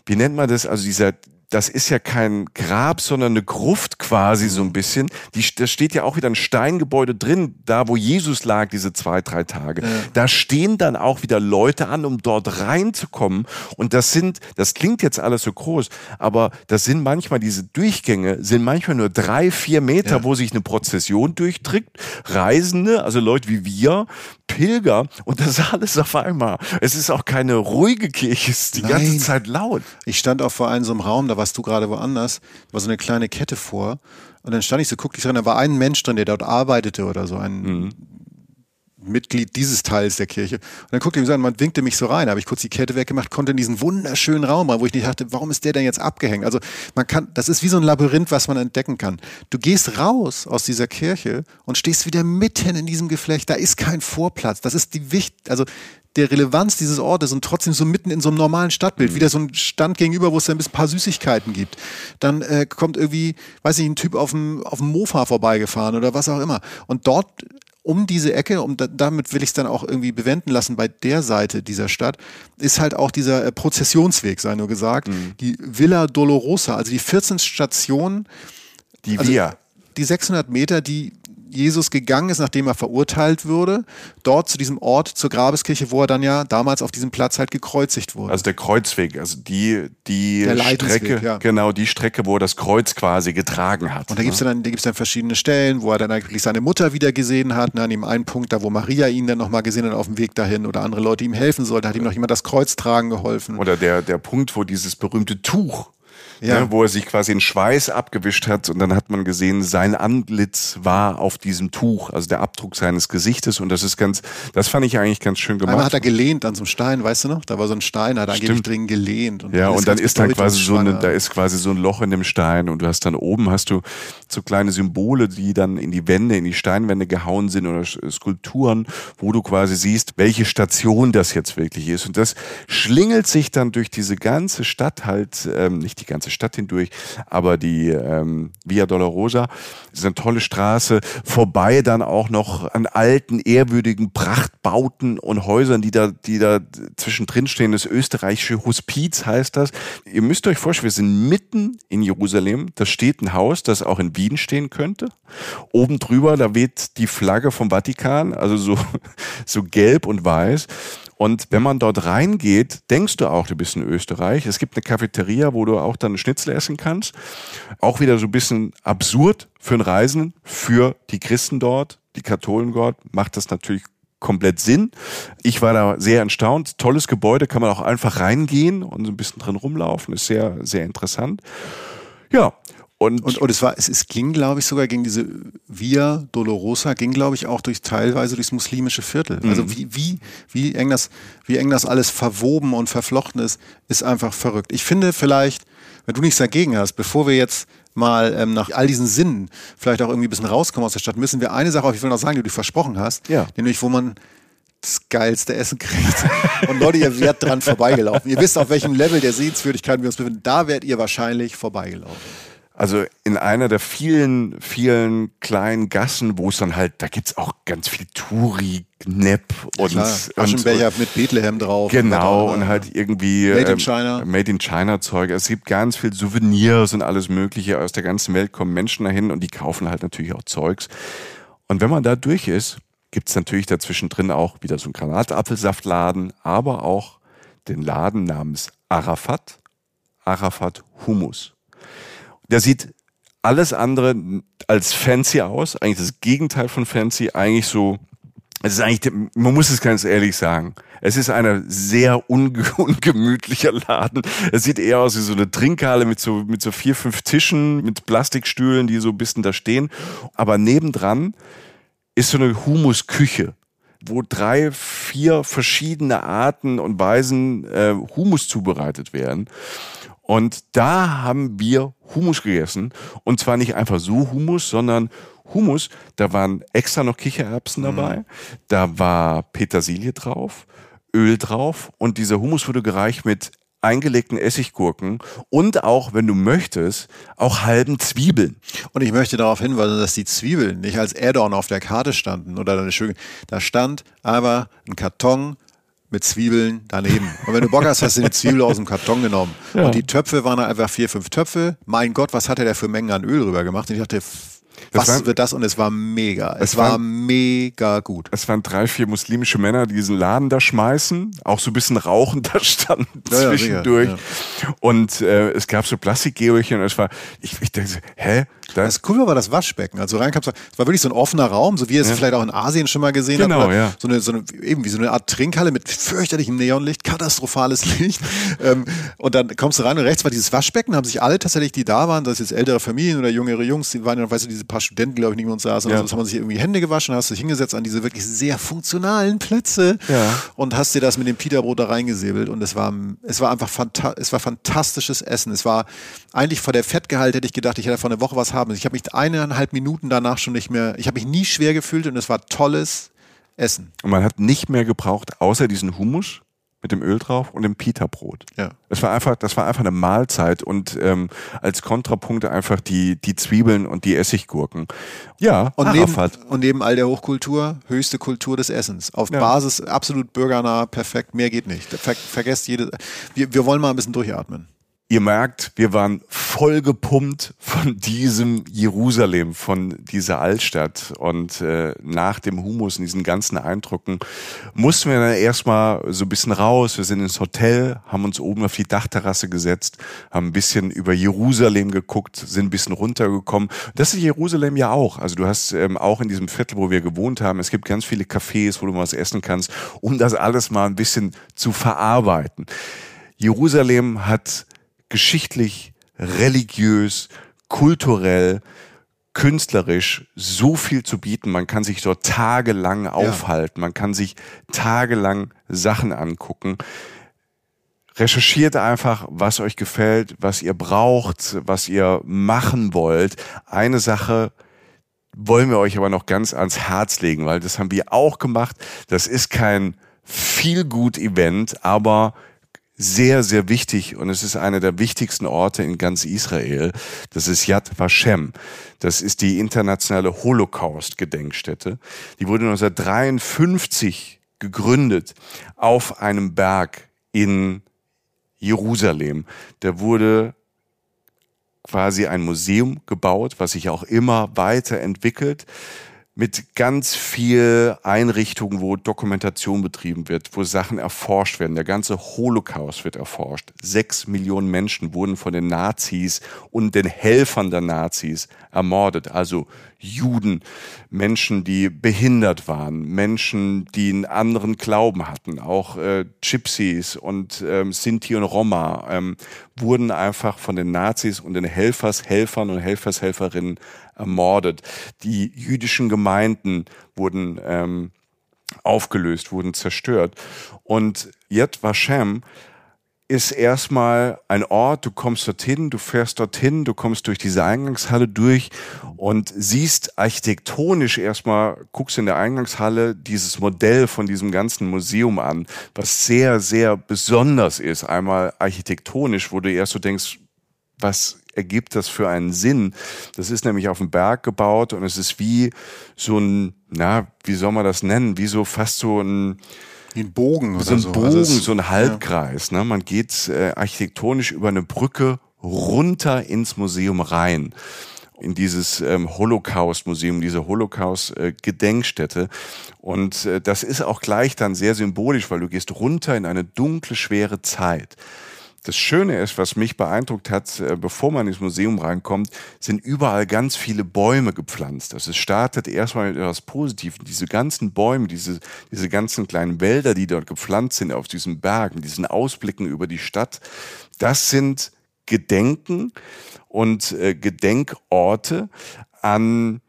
wie nennt man das, also dieser das ist ja kein Grab, sondern eine Gruft quasi so ein bisschen. Die, da steht ja auch wieder ein Steingebäude drin, da wo Jesus lag, diese zwei, drei Tage. Ja. Da stehen dann auch wieder Leute an, um dort reinzukommen. Und das sind, das klingt jetzt alles so groß, aber das sind manchmal diese Durchgänge, sind manchmal nur drei, vier Meter, ja. wo sich eine Prozession durchträgt. Reisende, also Leute wie wir, Pilger und das alles auf einmal. Es ist auch keine ruhige Kirche, es ist die Nein. ganze Zeit laut. Ich stand auch vor einem so einem Raum, da warst du gerade woanders, war so eine kleine Kette vor und dann stand ich so, guckte ich dran, da war ein Mensch drin, der dort arbeitete oder so, ein mhm. Mitglied dieses Teils der Kirche. Und dann guckte ich mich so an, man winkte mich so rein, habe ich kurz die Kette weggemacht, konnte in diesen wunderschönen Raum rein, wo ich nicht dachte, warum ist der denn jetzt abgehängt? Also man kann, das ist wie so ein Labyrinth, was man entdecken kann. Du gehst raus aus dieser Kirche und stehst wieder mitten in diesem Geflecht. Da ist kein Vorplatz. Das ist die Wicht, also der Relevanz dieses Ortes und trotzdem so mitten in so einem normalen Stadtbild, mhm. wieder so ein Stand gegenüber, wo es dann ein paar Süßigkeiten gibt. Dann äh, kommt irgendwie, weiß ich, ein Typ auf dem, auf dem Mofa vorbeigefahren oder was auch immer. Und dort um diese Ecke, um da, damit will ich es dann auch irgendwie bewenden lassen bei der Seite dieser Stadt, ist halt auch dieser äh, Prozessionsweg, sei nur gesagt, mhm. die Villa Dolorosa, also die 14 Stationen. Die also, Die 600 Meter, die Jesus gegangen ist, nachdem er verurteilt wurde, dort zu diesem Ort, zur Grabeskirche, wo er dann ja damals auf diesem Platz halt gekreuzigt wurde. Also der Kreuzweg, also die, die Strecke, ja. genau, die Strecke, wo er das Kreuz quasi getragen hat. Und da gibt es dann, dann verschiedene Stellen, wo er dann eigentlich seine Mutter wieder gesehen hat. Ne, an dem einen Punkt, da wo Maria ihn dann nochmal gesehen hat auf dem Weg dahin oder andere Leute ihm helfen sollten, hat ihm noch jemand das Kreuz tragen geholfen. Oder der, der Punkt, wo dieses berühmte Tuch ja. ne, wo er sich quasi in Schweiß abgewischt hat und dann hat man gesehen, sein Antlitz war auf diesem Tuch, also der Abdruck seines Gesichtes und das ist ganz, das fand ich eigentlich ganz schön gemacht. Einmal hat er gelehnt an so einem Stein, weißt du noch? Da war so ein Stein, hat er angeblich drin gelehnt. Und ja, und dann ist da quasi so eine, da ist quasi so ein Loch in dem Stein und du hast dann oben hast du so kleine Symbole, die dann in die Wände, in die Steinwände gehauen sind oder Skulpturen, wo du quasi siehst, welche Station das jetzt wirklich ist und das schlingelt sich dann durch diese ganze Stadt halt, ähm, nicht die ganze ganze Stadt hindurch, aber die ähm, Via Dolorosa ist eine tolle Straße, vorbei dann auch noch an alten, ehrwürdigen Prachtbauten und Häusern, die da, die da zwischendrin stehen. Das österreichische Hospiz heißt das. Ihr müsst euch vorstellen, wir sind mitten in Jerusalem. Da steht ein Haus, das auch in Wien stehen könnte. Oben drüber, da weht die Flagge vom Vatikan, also so, so gelb und weiß. Und wenn man dort reingeht, denkst du auch, du bist in Österreich. Es gibt eine Cafeteria, wo du auch dann Schnitzel essen kannst. Auch wieder so ein bisschen absurd für einen Reisenden, für die Christen dort, die Katholen dort, macht das natürlich komplett Sinn. Ich war da sehr erstaunt. Tolles Gebäude, kann man auch einfach reingehen und so ein bisschen drin rumlaufen. Ist sehr, sehr interessant. Ja, und, und, und, es war, es, es ging, glaube ich, sogar gegen diese Via Dolorosa, ging, glaube ich, auch durch teilweise durchs muslimische Viertel. Also mhm. Also wie, wie, wie eng das, wie eng das alles verwoben und verflochten ist, ist einfach verrückt. Ich finde vielleicht, wenn du nichts dagegen hast, bevor wir jetzt mal ähm, nach all diesen Sinnen vielleicht auch irgendwie ein bisschen rauskommen aus der Stadt, müssen wir eine Sache auf jeden Fall noch sagen, die du versprochen hast, ja. nämlich wo man das geilste Essen kriegt. Und Leute, ihr werdet dran vorbeigelaufen. Ihr wisst, auf welchem Level der Sehenswürdigkeiten wir uns befinden. Da werdet ihr wahrscheinlich vorbeigelaufen. Also in einer der vielen, vielen kleinen Gassen, wo es dann halt, da gibt's auch ganz viel Touri, Knepp und, ja, Aschenbecher und, mit Bethlehem drauf. Genau, und, und halt irgendwie Made in ähm, China. Made in China Zeug. Es gibt ganz viel Souvenirs und alles mögliche. Aus der ganzen Welt kommen Menschen dahin und die kaufen halt natürlich auch Zeugs. Und wenn man da durch ist, gibt's natürlich dazwischen drin auch wieder so einen Granatapfelsaftladen, aber auch den Laden namens Arafat, Arafat Humus. Der sieht alles andere als fancy aus, eigentlich das Gegenteil von fancy, eigentlich so, es ist eigentlich, man muss es ganz ehrlich sagen, es ist ein sehr unge ungemütlicher Laden. Es sieht eher aus wie so eine Trinkhalle mit so, mit so vier, fünf Tischen, mit Plastikstühlen, die so ein bisschen da stehen. Aber nebendran ist so eine Humusküche wo drei, vier verschiedene Arten und Weisen äh, Humus zubereitet werden. Und da haben wir Humus gegessen. Und zwar nicht einfach so Humus, sondern Humus, da waren extra noch Kichererbsen mhm. dabei, da war Petersilie drauf, Öl drauf und dieser Humus wurde gereicht mit eingelegten Essiggurken und auch, wenn du möchtest, auch halben Zwiebeln. Und ich möchte darauf hinweisen, dass die Zwiebeln nicht als Add-on auf der Karte standen oder eine schöne, da stand aber ein Karton mit Zwiebeln daneben. Und wenn du Bock hast, hast du die Zwiebel aus dem Karton genommen. Ja. Und die Töpfe waren einfach vier, fünf Töpfe. Mein Gott, was hat er da für Mengen an Öl rüber gemacht? Und ich dachte, was waren, wird das? Und es war mega. Es, es war waren, mega gut. Es waren drei, vier muslimische Männer, die diesen Laden da schmeißen, auch so ein bisschen rauchen da standen ja, zwischendurch. Ja, und äh, es gab so Plastikgeorchen und es war, ich, ich dachte, hä? Da das cool war das Waschbecken. Also reinkamst, es war wirklich so ein offener Raum, so wie ihr es vielleicht auch in Asien schon mal gesehen genau, habt. Ja. So eine, so eine, eben wie so eine Art Trinkhalle mit fürchterlichem Neonlicht, katastrophales Licht. ähm, und dann kommst du rein und rechts war dieses Waschbecken, haben sich alle tatsächlich, die da waren, das jetzt ältere Familien oder jüngere Jungs, die waren ja, weißt du, diese paar Studenten, glaube ich, neben uns saßen. Ja. Also, haben man sich irgendwie Hände gewaschen, hast dich hingesetzt an diese wirklich sehr funktionalen Plätze ja. und hast dir das mit dem Peterbrot da reingesäbelt. Und es war, es war einfach fanta es war fantastisches Essen. Es war eigentlich vor der Fettgehalt hätte ich gedacht, ich hätte vor einer Woche was haben. Ich habe mich eineinhalb Minuten danach schon nicht mehr, ich habe mich nie schwer gefühlt und es war tolles Essen. Und man hat nicht mehr gebraucht, außer diesen Hummus mit dem Öl drauf und dem Pita-Brot. Ja. Das war einfach, das war einfach eine Mahlzeit und ähm, als Kontrapunkt einfach die die Zwiebeln und die Essiggurken. Ja, und neben, und neben all der Hochkultur höchste Kultur des Essens. Auf ja. Basis absolut bürgernah, perfekt, mehr geht nicht. Ver, vergesst jede. Wir, wir wollen mal ein bisschen durchatmen. Ihr merkt, wir waren voll gepumpt von diesem Jerusalem, von dieser Altstadt. Und äh, nach dem Humus und diesen ganzen Eindrücken mussten wir dann erstmal so ein bisschen raus. Wir sind ins Hotel, haben uns oben auf die Dachterrasse gesetzt, haben ein bisschen über Jerusalem geguckt, sind ein bisschen runtergekommen. Das ist Jerusalem ja auch. Also du hast ähm, auch in diesem Viertel, wo wir gewohnt haben, es gibt ganz viele Cafés, wo du was essen kannst, um das alles mal ein bisschen zu verarbeiten. Jerusalem hat geschichtlich, religiös, kulturell, künstlerisch so viel zu bieten. Man kann sich dort tagelang aufhalten, man kann sich tagelang Sachen angucken. Recherchiert einfach, was euch gefällt, was ihr braucht, was ihr machen wollt. Eine Sache wollen wir euch aber noch ganz ans Herz legen, weil das haben wir auch gemacht. Das ist kein viel gut Event, aber sehr, sehr wichtig und es ist einer der wichtigsten Orte in ganz Israel. Das ist Yad Vashem. Das ist die internationale Holocaust-Gedenkstätte. Die wurde 1953 gegründet auf einem Berg in Jerusalem. Da wurde quasi ein Museum gebaut, was sich auch immer weiterentwickelt mit ganz viel Einrichtungen, wo Dokumentation betrieben wird, wo Sachen erforscht werden. Der ganze Holocaust wird erforscht. Sechs Millionen Menschen wurden von den Nazis und den Helfern der Nazis ermordet. Also Juden, Menschen, die behindert waren, Menschen, die einen anderen Glauben hatten, auch äh, Gypsies und ähm, Sinti und Roma ähm, wurden einfach von den Nazis und den Helfershelfern und Helfershelferinnen ermordet. Die jüdischen Gemeinden wurden ähm, aufgelöst, wurden zerstört. Und Yad Vashem ist erstmal ein Ort, du kommst dorthin, du fährst dorthin, du kommst durch diese Eingangshalle durch und siehst architektonisch erstmal, guckst in der Eingangshalle dieses Modell von diesem ganzen Museum an, was sehr, sehr besonders ist. Einmal architektonisch, wo du erst so denkst, was ergibt das für einen Sinn? Das ist nämlich auf dem Berg gebaut und es ist wie so ein, na, wie soll man das nennen? Wie so fast so ein, wie ein Bogen oder so. Ein so. Bogen, also so ein Halbkreis. Ja. Ne? Man geht äh, architektonisch über eine Brücke runter ins Museum rein in dieses ähm, Holocaust-Museum, diese Holocaust-Gedenkstätte. Und äh, das ist auch gleich dann sehr symbolisch, weil du gehst runter in eine dunkle, schwere Zeit. Das Schöne ist, was mich beeindruckt hat, äh, bevor man ins Museum reinkommt, sind überall ganz viele Bäume gepflanzt. Also es startet erstmal mit etwas Positivem. Diese ganzen Bäume, diese, diese ganzen kleinen Wälder, die dort gepflanzt sind auf diesen Bergen, diesen Ausblicken über die Stadt, das sind Gedenken und äh, Gedenkorte an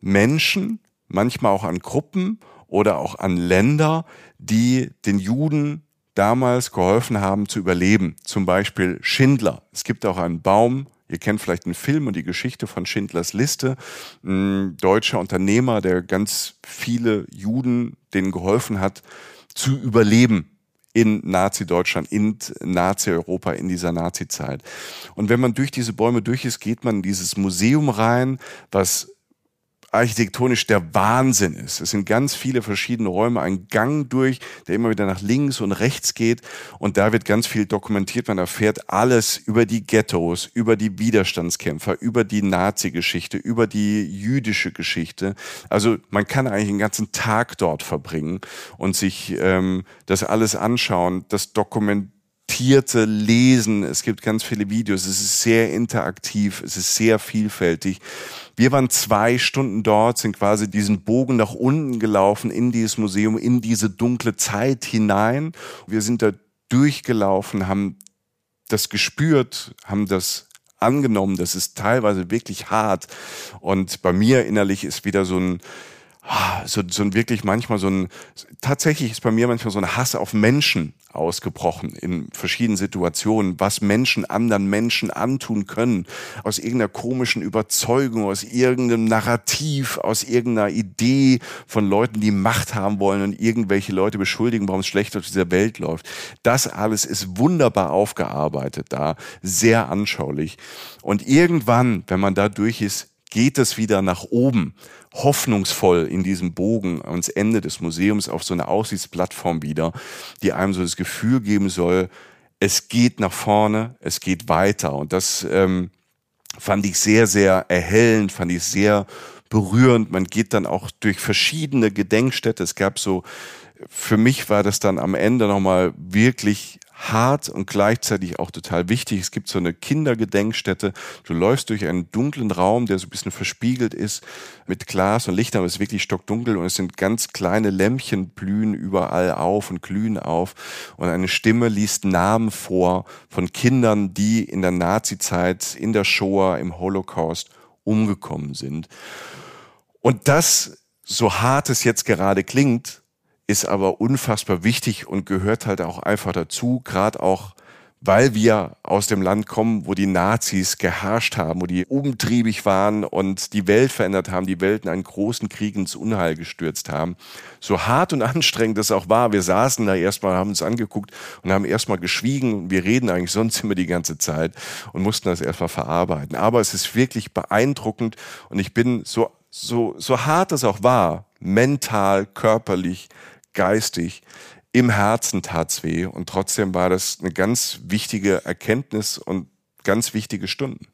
Menschen, manchmal auch an Gruppen oder auch an Länder, die den Juden damals geholfen haben zu überleben. Zum Beispiel Schindler. Es gibt auch einen Baum, Ihr kennt vielleicht einen Film und die Geschichte von Schindlers Liste. Ein deutscher Unternehmer, der ganz viele Juden denen geholfen hat, zu überleben in Nazi-Deutschland, in Nazi-Europa, in dieser Nazi-Zeit. Und wenn man durch diese Bäume durch ist, geht man in dieses Museum rein, was architektonisch der Wahnsinn ist. Es sind ganz viele verschiedene Räume, ein Gang durch, der immer wieder nach links und rechts geht. Und da wird ganz viel dokumentiert. Man erfährt alles über die Ghettos, über die Widerstandskämpfer, über die Nazi-Geschichte, über die jüdische Geschichte. Also man kann eigentlich den ganzen Tag dort verbringen und sich ähm, das alles anschauen, das dokumentieren Tierte lesen. Es gibt ganz viele Videos. Es ist sehr interaktiv. Es ist sehr vielfältig. Wir waren zwei Stunden dort, sind quasi diesen Bogen nach unten gelaufen in dieses Museum, in diese dunkle Zeit hinein. Wir sind da durchgelaufen, haben das gespürt, haben das angenommen. Das ist teilweise wirklich hart. Und bei mir innerlich ist wieder so ein, ah, so, so ein wirklich manchmal so ein, tatsächlich ist bei mir manchmal so ein Hass auf Menschen ausgebrochen in verschiedenen Situationen, was Menschen anderen Menschen antun können, aus irgendeiner komischen Überzeugung, aus irgendeinem Narrativ, aus irgendeiner Idee von Leuten, die Macht haben wollen und irgendwelche Leute beschuldigen, warum es schlecht auf dieser Welt läuft. Das alles ist wunderbar aufgearbeitet da, sehr anschaulich. Und irgendwann, wenn man da durch ist, geht es wieder nach oben hoffnungsvoll in diesem Bogen ans Ende des Museums auf so eine Aussichtsplattform wieder, die einem so das Gefühl geben soll, es geht nach vorne, es geht weiter. Und das ähm, fand ich sehr, sehr erhellend, fand ich sehr berührend. Man geht dann auch durch verschiedene Gedenkstätte. Es gab so, für mich war das dann am Ende nochmal wirklich hart und gleichzeitig auch total wichtig. Es gibt so eine Kindergedenkstätte. Du läufst durch einen dunklen Raum, der so ein bisschen verspiegelt ist mit Glas und Licht, aber es ist wirklich stockdunkel und es sind ganz kleine Lämpchen blühen überall auf und glühen auf und eine Stimme liest Namen vor von Kindern, die in der Nazizeit, in der Shoah, im Holocaust umgekommen sind. Und das, so hart es jetzt gerade klingt, ist aber unfassbar wichtig und gehört halt auch einfach dazu, gerade auch weil wir aus dem Land kommen, wo die Nazis geherrscht haben, wo die umtriebig waren und die Welt verändert haben, die Welt in einen großen Krieg ins Unheil gestürzt haben. So hart und anstrengend das auch war, wir saßen da erstmal, haben uns angeguckt und haben erstmal geschwiegen. Wir reden eigentlich sonst immer die ganze Zeit und mussten das erstmal verarbeiten. Aber es ist wirklich beeindruckend und ich bin so, so, so hart es auch war, mental, körperlich, geistig, im Herzen tat's weh. Und trotzdem war das eine ganz wichtige Erkenntnis und ganz wichtige Stunden.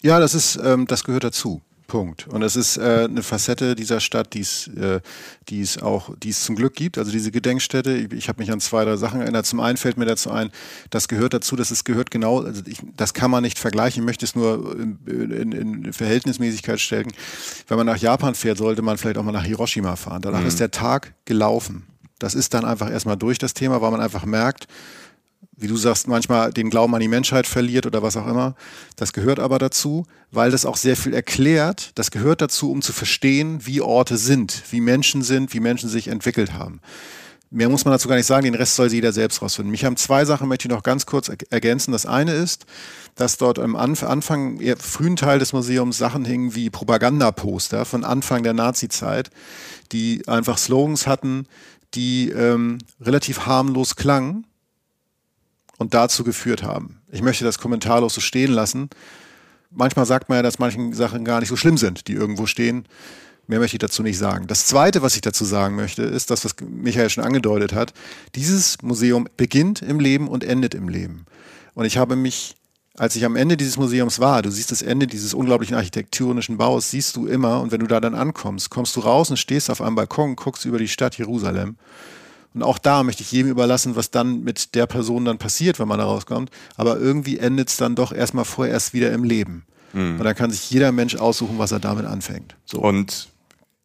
Ja, das ist, ähm, das gehört dazu. Punkt. Und es ist äh, eine Facette dieser Stadt, die es, äh, die es auch, die es zum Glück gibt. Also diese Gedenkstätte. Ich, ich habe mich an zwei, drei Sachen erinnert. Zum einen fällt mir dazu ein, das gehört dazu, dass es gehört genau, also ich, das kann man nicht vergleichen. Ich möchte es nur in, in, in, Verhältnismäßigkeit stellen. Wenn man nach Japan fährt, sollte man vielleicht auch mal nach Hiroshima fahren. Danach mhm. ist der Tag gelaufen. Das ist dann einfach erstmal durch das Thema, weil man einfach merkt, wie du sagst, manchmal den Glauben an die Menschheit verliert oder was auch immer. Das gehört aber dazu, weil das auch sehr viel erklärt. Das gehört dazu, um zu verstehen, wie Orte sind, wie Menschen sind, wie Menschen sich entwickelt haben. Mehr muss man dazu gar nicht sagen, den Rest soll jeder selbst rausfinden. Mich haben zwei Sachen, möchte ich noch ganz kurz ergänzen. Das eine ist, dass dort am Anfang, eher frühen Teil des Museums Sachen hingen wie Propagandaposter von Anfang der Nazi-Zeit, die einfach Slogans hatten, die ähm, relativ harmlos klangen und dazu geführt haben. Ich möchte das kommentarlos so stehen lassen. Manchmal sagt man ja, dass manche Sachen gar nicht so schlimm sind, die irgendwo stehen. Mehr möchte ich dazu nicht sagen. Das Zweite, was ich dazu sagen möchte, ist das, was Michael schon angedeutet hat. Dieses Museum beginnt im Leben und endet im Leben. Und ich habe mich als ich am Ende dieses Museums war, du siehst das Ende dieses unglaublichen architektonischen Baus, siehst du immer, und wenn du da dann ankommst, kommst du raus und stehst auf einem Balkon, guckst über die Stadt Jerusalem. Und auch da möchte ich jedem überlassen, was dann mit der Person dann passiert, wenn man da rauskommt. Aber irgendwie endet es dann doch erstmal vorerst wieder im Leben. Mhm. Und dann kann sich jeder Mensch aussuchen, was er damit anfängt. So. Und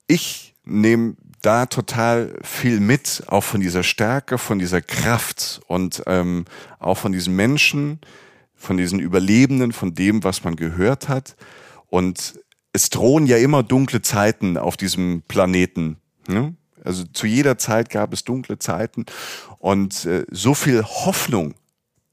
ich nehme da total viel mit, auch von dieser Stärke, von dieser Kraft und ähm, auch von diesen Menschen, von diesen Überlebenden, von dem, was man gehört hat. Und es drohen ja immer dunkle Zeiten auf diesem Planeten. Ne? Also zu jeder Zeit gab es dunkle Zeiten und äh, so viel Hoffnung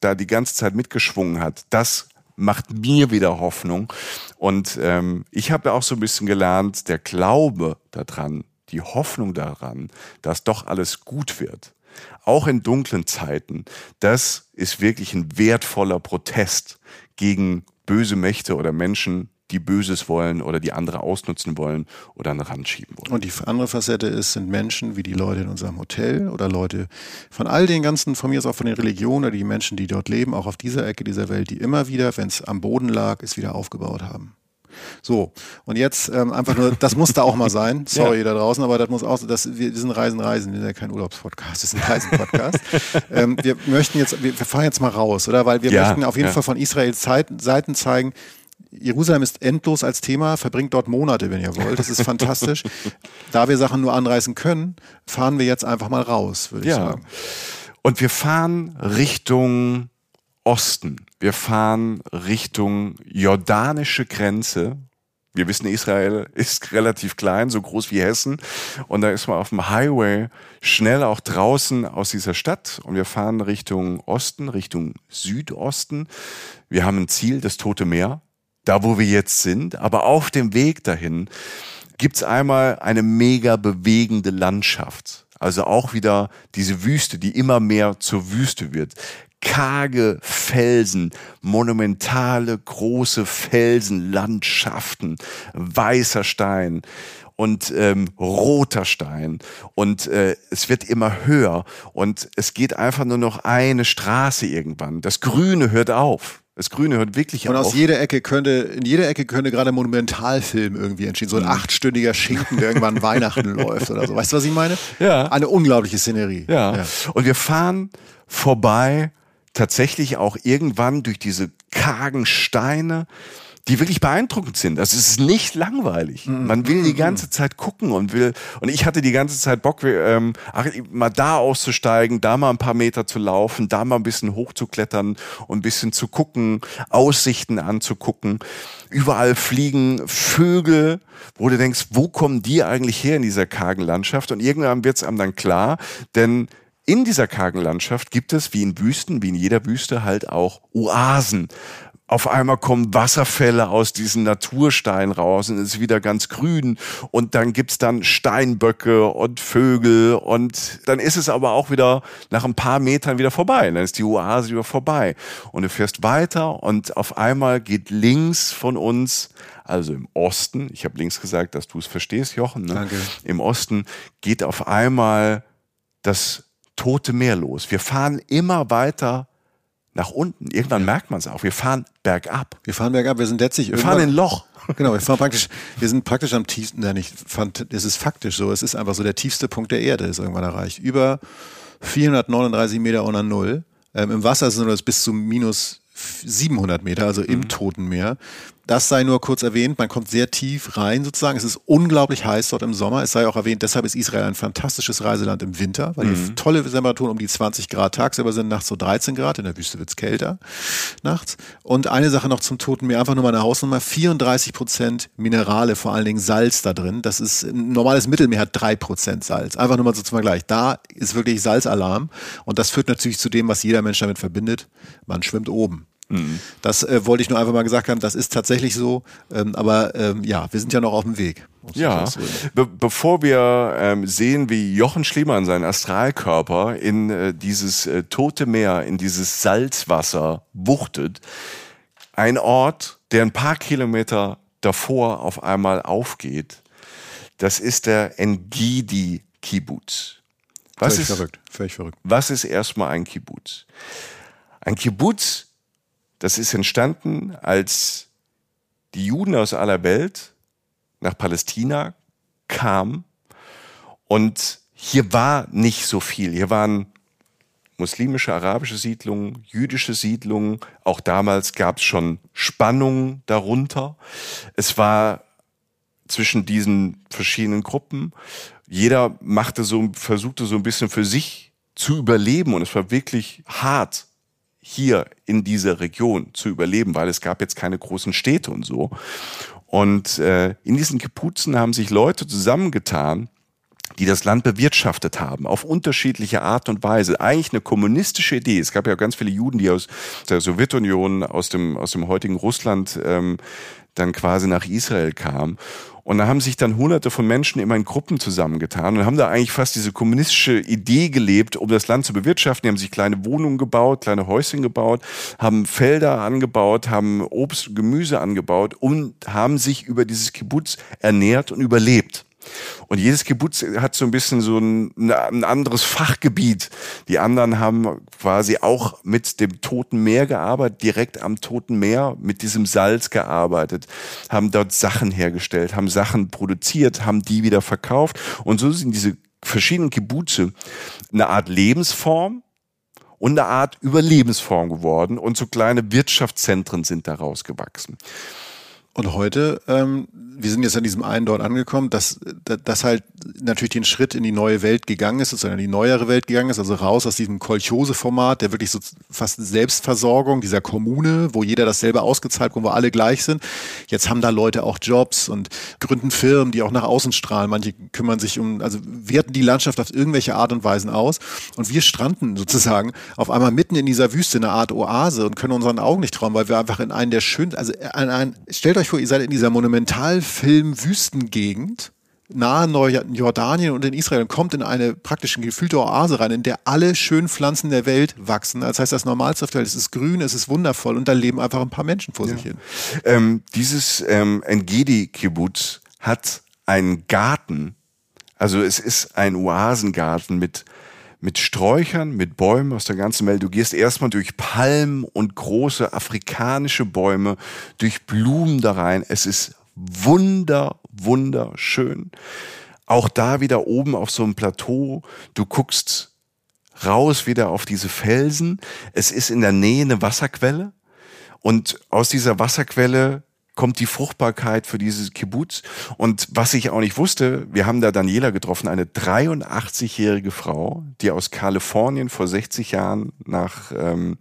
da die ganze Zeit mitgeschwungen hat, das macht mir wieder Hoffnung. Und ähm, ich habe ja auch so ein bisschen gelernt, der Glaube daran, die Hoffnung daran, dass doch alles gut wird, auch in dunklen Zeiten, das ist wirklich ein wertvoller Protest gegen böse Mächte oder Menschen, die Böses wollen oder die andere ausnutzen wollen oder an den Rand schieben wollen. Und die andere Facette ist, sind Menschen wie die Leute in unserem Hotel oder Leute von all den ganzen, von mir aus auch von den Religionen oder die Menschen, die dort leben, auch auf dieser Ecke dieser Welt, die immer wieder, wenn es am Boden lag, es wieder aufgebaut haben. So, und jetzt ähm, einfach nur, das muss da auch mal sein. Sorry ja. da draußen, aber das muss auch, das, wir, wir sind Reisen, Reisen, wir sind ja kein Urlaubspodcast, das ist ein Reisen-Podcast. ähm, wir möchten jetzt, wir, wir fahren jetzt mal raus, oder? Weil wir ja, möchten auf jeden ja. Fall von Israels Seiten zeigen, Jerusalem ist endlos als Thema, verbringt dort Monate, wenn ihr wollt. Das ist fantastisch. da wir Sachen nur anreißen können, fahren wir jetzt einfach mal raus, würde ich sagen. Und wir fahren Richtung Osten. Wir fahren Richtung jordanische Grenze. Wir wissen, Israel ist relativ klein, so groß wie Hessen. Und da ist man auf dem Highway schnell auch draußen aus dieser Stadt. Und wir fahren Richtung Osten, Richtung Südosten. Wir haben ein Ziel, das Tote Meer, da wo wir jetzt sind. Aber auf dem Weg dahin gibt's einmal eine mega bewegende Landschaft. Also auch wieder diese Wüste, die immer mehr zur Wüste wird karge Felsen, monumentale große Felsenlandschaften, weißer Stein und ähm, roter Stein und äh, es wird immer höher und es geht einfach nur noch eine Straße irgendwann. Das Grüne hört auf. Das Grüne hört wirklich Und auf. aus jeder Ecke könnte, in jeder Ecke könnte gerade ein Monumentalfilm irgendwie entstehen. So ein achtstündiger Schinken, der irgendwann Weihnachten läuft oder so. Weißt du, was ich meine? Ja. Eine unglaubliche Szenerie. Ja. Und wir fahren vorbei tatsächlich auch irgendwann durch diese kargen Steine, die wirklich beeindruckend sind. Das ist nicht langweilig. Man will die ganze Zeit gucken und will, und ich hatte die ganze Zeit Bock, ähm, mal da auszusteigen, da mal ein paar Meter zu laufen, da mal ein bisschen hochzuklettern und ein bisschen zu gucken, Aussichten anzugucken. Überall fliegen Vögel, wo du denkst, wo kommen die eigentlich her in dieser kargen Landschaft? Und irgendwann wird es einem dann klar, denn in dieser kargen Landschaft gibt es, wie in Wüsten, wie in jeder Wüste, halt auch Oasen. Auf einmal kommen Wasserfälle aus diesen Natursteinen raus und es ist wieder ganz grün. Und dann gibt's dann Steinböcke und Vögel. Und dann ist es aber auch wieder nach ein paar Metern wieder vorbei. Dann ist die Oase wieder vorbei. Und du fährst weiter und auf einmal geht links von uns also im Osten, ich habe links gesagt, dass du es verstehst, Jochen, ne? Danke. im Osten geht auf einmal das Tote Meer los. Wir fahren immer weiter nach unten. Irgendwann merkt man es auch. Wir fahren bergab. Wir fahren bergab, wir sind letztlich Wir fahren in ein Loch. Genau, wir fahren praktisch, wir sind praktisch am tiefsten, nein, nicht, es ist faktisch so, es ist einfach so, der tiefste Punkt der Erde ist irgendwann erreicht. Über 439 Meter unter Null. Ähm, Im Wasser sind es bis zu minus 700 Meter, also im Toten Meer. Das sei nur kurz erwähnt, man kommt sehr tief rein sozusagen. Es ist unglaublich heiß dort im Sommer. Es sei auch erwähnt, deshalb ist Israel ein fantastisches Reiseland im Winter, weil die tolle Temperaturen um die 20 Grad tagsüber sind, nachts so 13 Grad. In der Wüste wird's kälter nachts. Und eine Sache noch zum Toten Meer, einfach nur mal eine Hausnummer. 34 Prozent Minerale, vor allen Dingen Salz da drin. Das ist, ein normales Mittelmeer hat drei Prozent Salz. Einfach nur mal so zum Vergleich. Da ist wirklich Salzalarm. Und das führt natürlich zu dem, was jeder Mensch damit verbindet. Man schwimmt oben. Das äh, wollte ich nur einfach mal gesagt haben, das ist tatsächlich so. Ähm, aber ähm, ja, wir sind ja noch auf dem Weg. Ja. Be bevor wir ähm, sehen, wie Jochen Schliemann seinen Astralkörper in äh, dieses äh, tote Meer, in dieses Salzwasser wuchtet, ein Ort, der ein paar Kilometer davor auf einmal aufgeht, das ist der Engidi Kibbutz. Was Völlig ist, verrückt. Völlig verrückt. was ist erstmal ein Kibbutz? Ein Kibbutz, das ist entstanden, als die Juden aus aller Welt nach Palästina kamen und hier war nicht so viel. Hier waren muslimische, arabische Siedlungen, jüdische Siedlungen. Auch damals gab es schon Spannungen darunter. Es war zwischen diesen verschiedenen Gruppen. Jeder machte so, versuchte so ein bisschen für sich zu überleben und es war wirklich hart hier in dieser Region zu überleben, weil es gab jetzt keine großen Städte und so. Und äh, in diesen Kibbutzen haben sich Leute zusammengetan, die das Land bewirtschaftet haben, auf unterschiedliche Art und Weise. Eigentlich eine kommunistische Idee. Es gab ja ganz viele Juden, die aus der Sowjetunion, aus dem, aus dem heutigen Russland ähm, dann quasi nach Israel kamen. Und da haben sich dann hunderte von Menschen immer in Gruppen zusammengetan und haben da eigentlich fast diese kommunistische Idee gelebt, um das Land zu bewirtschaften. Die haben sich kleine Wohnungen gebaut, kleine Häuschen gebaut, haben Felder angebaut, haben Obst und Gemüse angebaut und haben sich über dieses Kibbutz ernährt und überlebt. Und jedes Kibbutz hat so ein bisschen so ein, ein anderes Fachgebiet. Die anderen haben quasi auch mit dem Toten Meer gearbeitet, direkt am Toten Meer mit diesem Salz gearbeitet, haben dort Sachen hergestellt, haben Sachen produziert, haben die wieder verkauft. Und so sind diese verschiedenen Kibbutze eine Art Lebensform, und eine Art Überlebensform geworden und so kleine Wirtschaftszentren sind daraus gewachsen. Und heute, ähm, wir sind jetzt an diesem einen dort angekommen, dass das halt natürlich den Schritt in die neue Welt gegangen ist, sozusagen in die neuere Welt gegangen ist, also raus aus diesem Kolchose-Format, der wirklich so fast Selbstversorgung dieser Kommune, wo jeder dasselbe ausgezahlt wo alle gleich sind. Jetzt haben da Leute auch Jobs und gründen Firmen, die auch nach außen strahlen. Manche kümmern sich um, also werten die Landschaft auf irgendwelche Art und Weisen aus. Und wir stranden sozusagen auf einmal mitten in dieser Wüste, eine Art Oase und können unseren Augen nicht trauen, weil wir einfach in einen der schönsten, also an einen, stellt euch vor, ihr seid in dieser Monumentalfilm-Wüstengegend nahe Jordanien und in Israel und kommt in eine praktisch gefühlte Oase rein, in der alle schönen Pflanzen der Welt wachsen. Das heißt, das Normalste auf der Welt, es ist grün, es ist wundervoll und da leben einfach ein paar Menschen vor sich hin. Ähm, dieses ähm, Engedi-Kibbutz hat einen Garten. Also es ist ein Oasengarten mit, mit Sträuchern, mit Bäumen aus der ganzen Welt. Du gehst erstmal durch Palmen und große afrikanische Bäume, durch Blumen da rein. Es ist wunder, wunderschön. Auch da wieder oben auf so einem Plateau. Du guckst raus wieder auf diese Felsen. Es ist in der Nähe eine Wasserquelle. Und aus dieser Wasserquelle kommt die Fruchtbarkeit für dieses Kibbutz. Und was ich auch nicht wusste, wir haben da Daniela getroffen, eine 83-jährige Frau, die aus Kalifornien vor 60 Jahren nach ähm,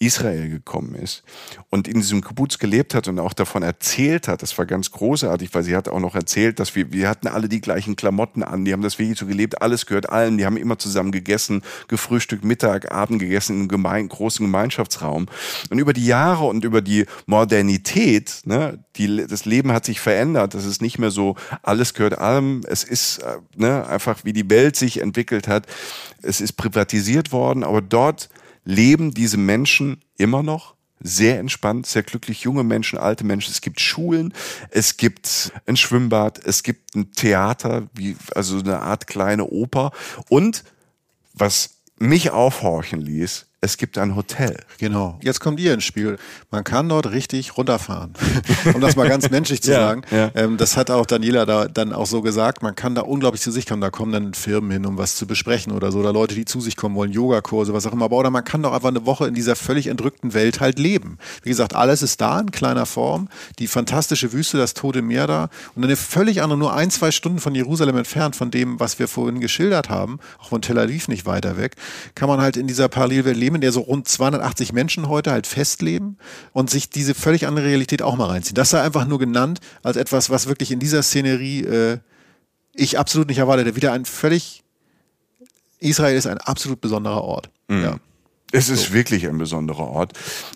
Israel gekommen ist und in diesem Kibbutz gelebt hat und auch davon erzählt hat. Das war ganz großartig, weil sie hat auch noch erzählt, dass wir, wir hatten alle die gleichen Klamotten an, die haben das wirklich so gelebt, alles gehört allen, die haben immer zusammen gegessen, gefrühstückt, Mittag, Abend gegessen einem gemein, großen Gemeinschaftsraum. Und über die Jahre und über die Modernität, ne, die, das Leben hat sich verändert, das ist nicht mehr so, alles gehört allem, es ist äh, ne, einfach, wie die Welt sich entwickelt hat, es ist privatisiert worden, aber dort leben diese Menschen immer noch sehr entspannt, sehr glücklich, junge Menschen, alte Menschen. Es gibt Schulen, es gibt ein Schwimmbad, es gibt ein Theater, wie, also eine Art kleine Oper. Und was mich aufhorchen ließ, es gibt ein Hotel. Genau. Jetzt kommt ihr ins Spiel. Man kann dort richtig runterfahren. um das mal ganz menschlich zu ja, sagen. Ja. Ähm, das hat auch Daniela da dann auch so gesagt. Man kann da unglaublich zu sich kommen. Da kommen dann Firmen hin, um was zu besprechen oder so. Oder Leute, die zu sich kommen wollen, Yogakurse, was auch immer. Aber oder man kann doch einfach eine Woche in dieser völlig entrückten Welt halt leben. Wie gesagt, alles ist da in kleiner Form. Die fantastische Wüste, das Tote Meer da. Und eine völlig andere, nur ein, zwei Stunden von Jerusalem entfernt, von dem, was wir vorhin geschildert haben, auch von Tel Aviv nicht weiter weg, kann man halt in dieser Parallelwelt leben Leben, in der so rund 280 Menschen heute halt festleben und sich diese völlig andere Realität auch mal reinziehen. Das sei einfach nur genannt als etwas, was wirklich in dieser Szenerie äh, ich absolut nicht erwartete. Wieder ein völlig, Israel ist ein absolut besonderer Ort. Mhm. Ja. Es ist so. wirklich ein besonderer Ort.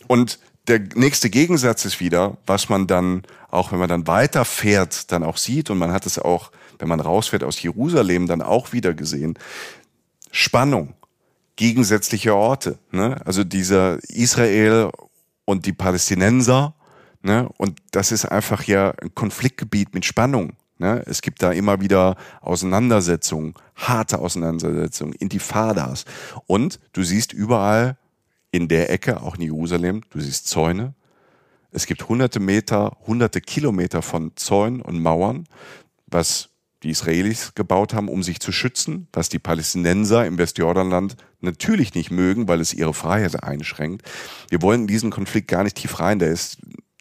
Und der nächste Gegensatz ist wieder, was man dann, auch wenn man dann weiterfährt, dann auch sieht, und man hat es auch, wenn man rausfährt aus Jerusalem, dann auch wieder gesehen. Spannung gegensätzliche Orte. Ne? Also dieser Israel und die Palästinenser. Ne? Und das ist einfach ja ein Konfliktgebiet mit Spannung. Ne? Es gibt da immer wieder Auseinandersetzungen, harte Auseinandersetzungen, Intifadas. Und du siehst überall in der Ecke, auch in Jerusalem, du siehst Zäune. Es gibt hunderte Meter, hunderte Kilometer von Zäunen und Mauern, was die Israelis gebaut haben, um sich zu schützen, was die Palästinenser im Westjordanland natürlich nicht mögen, weil es ihre Freiheit einschränkt. Wir wollen in diesen Konflikt gar nicht tief rein. Der ist,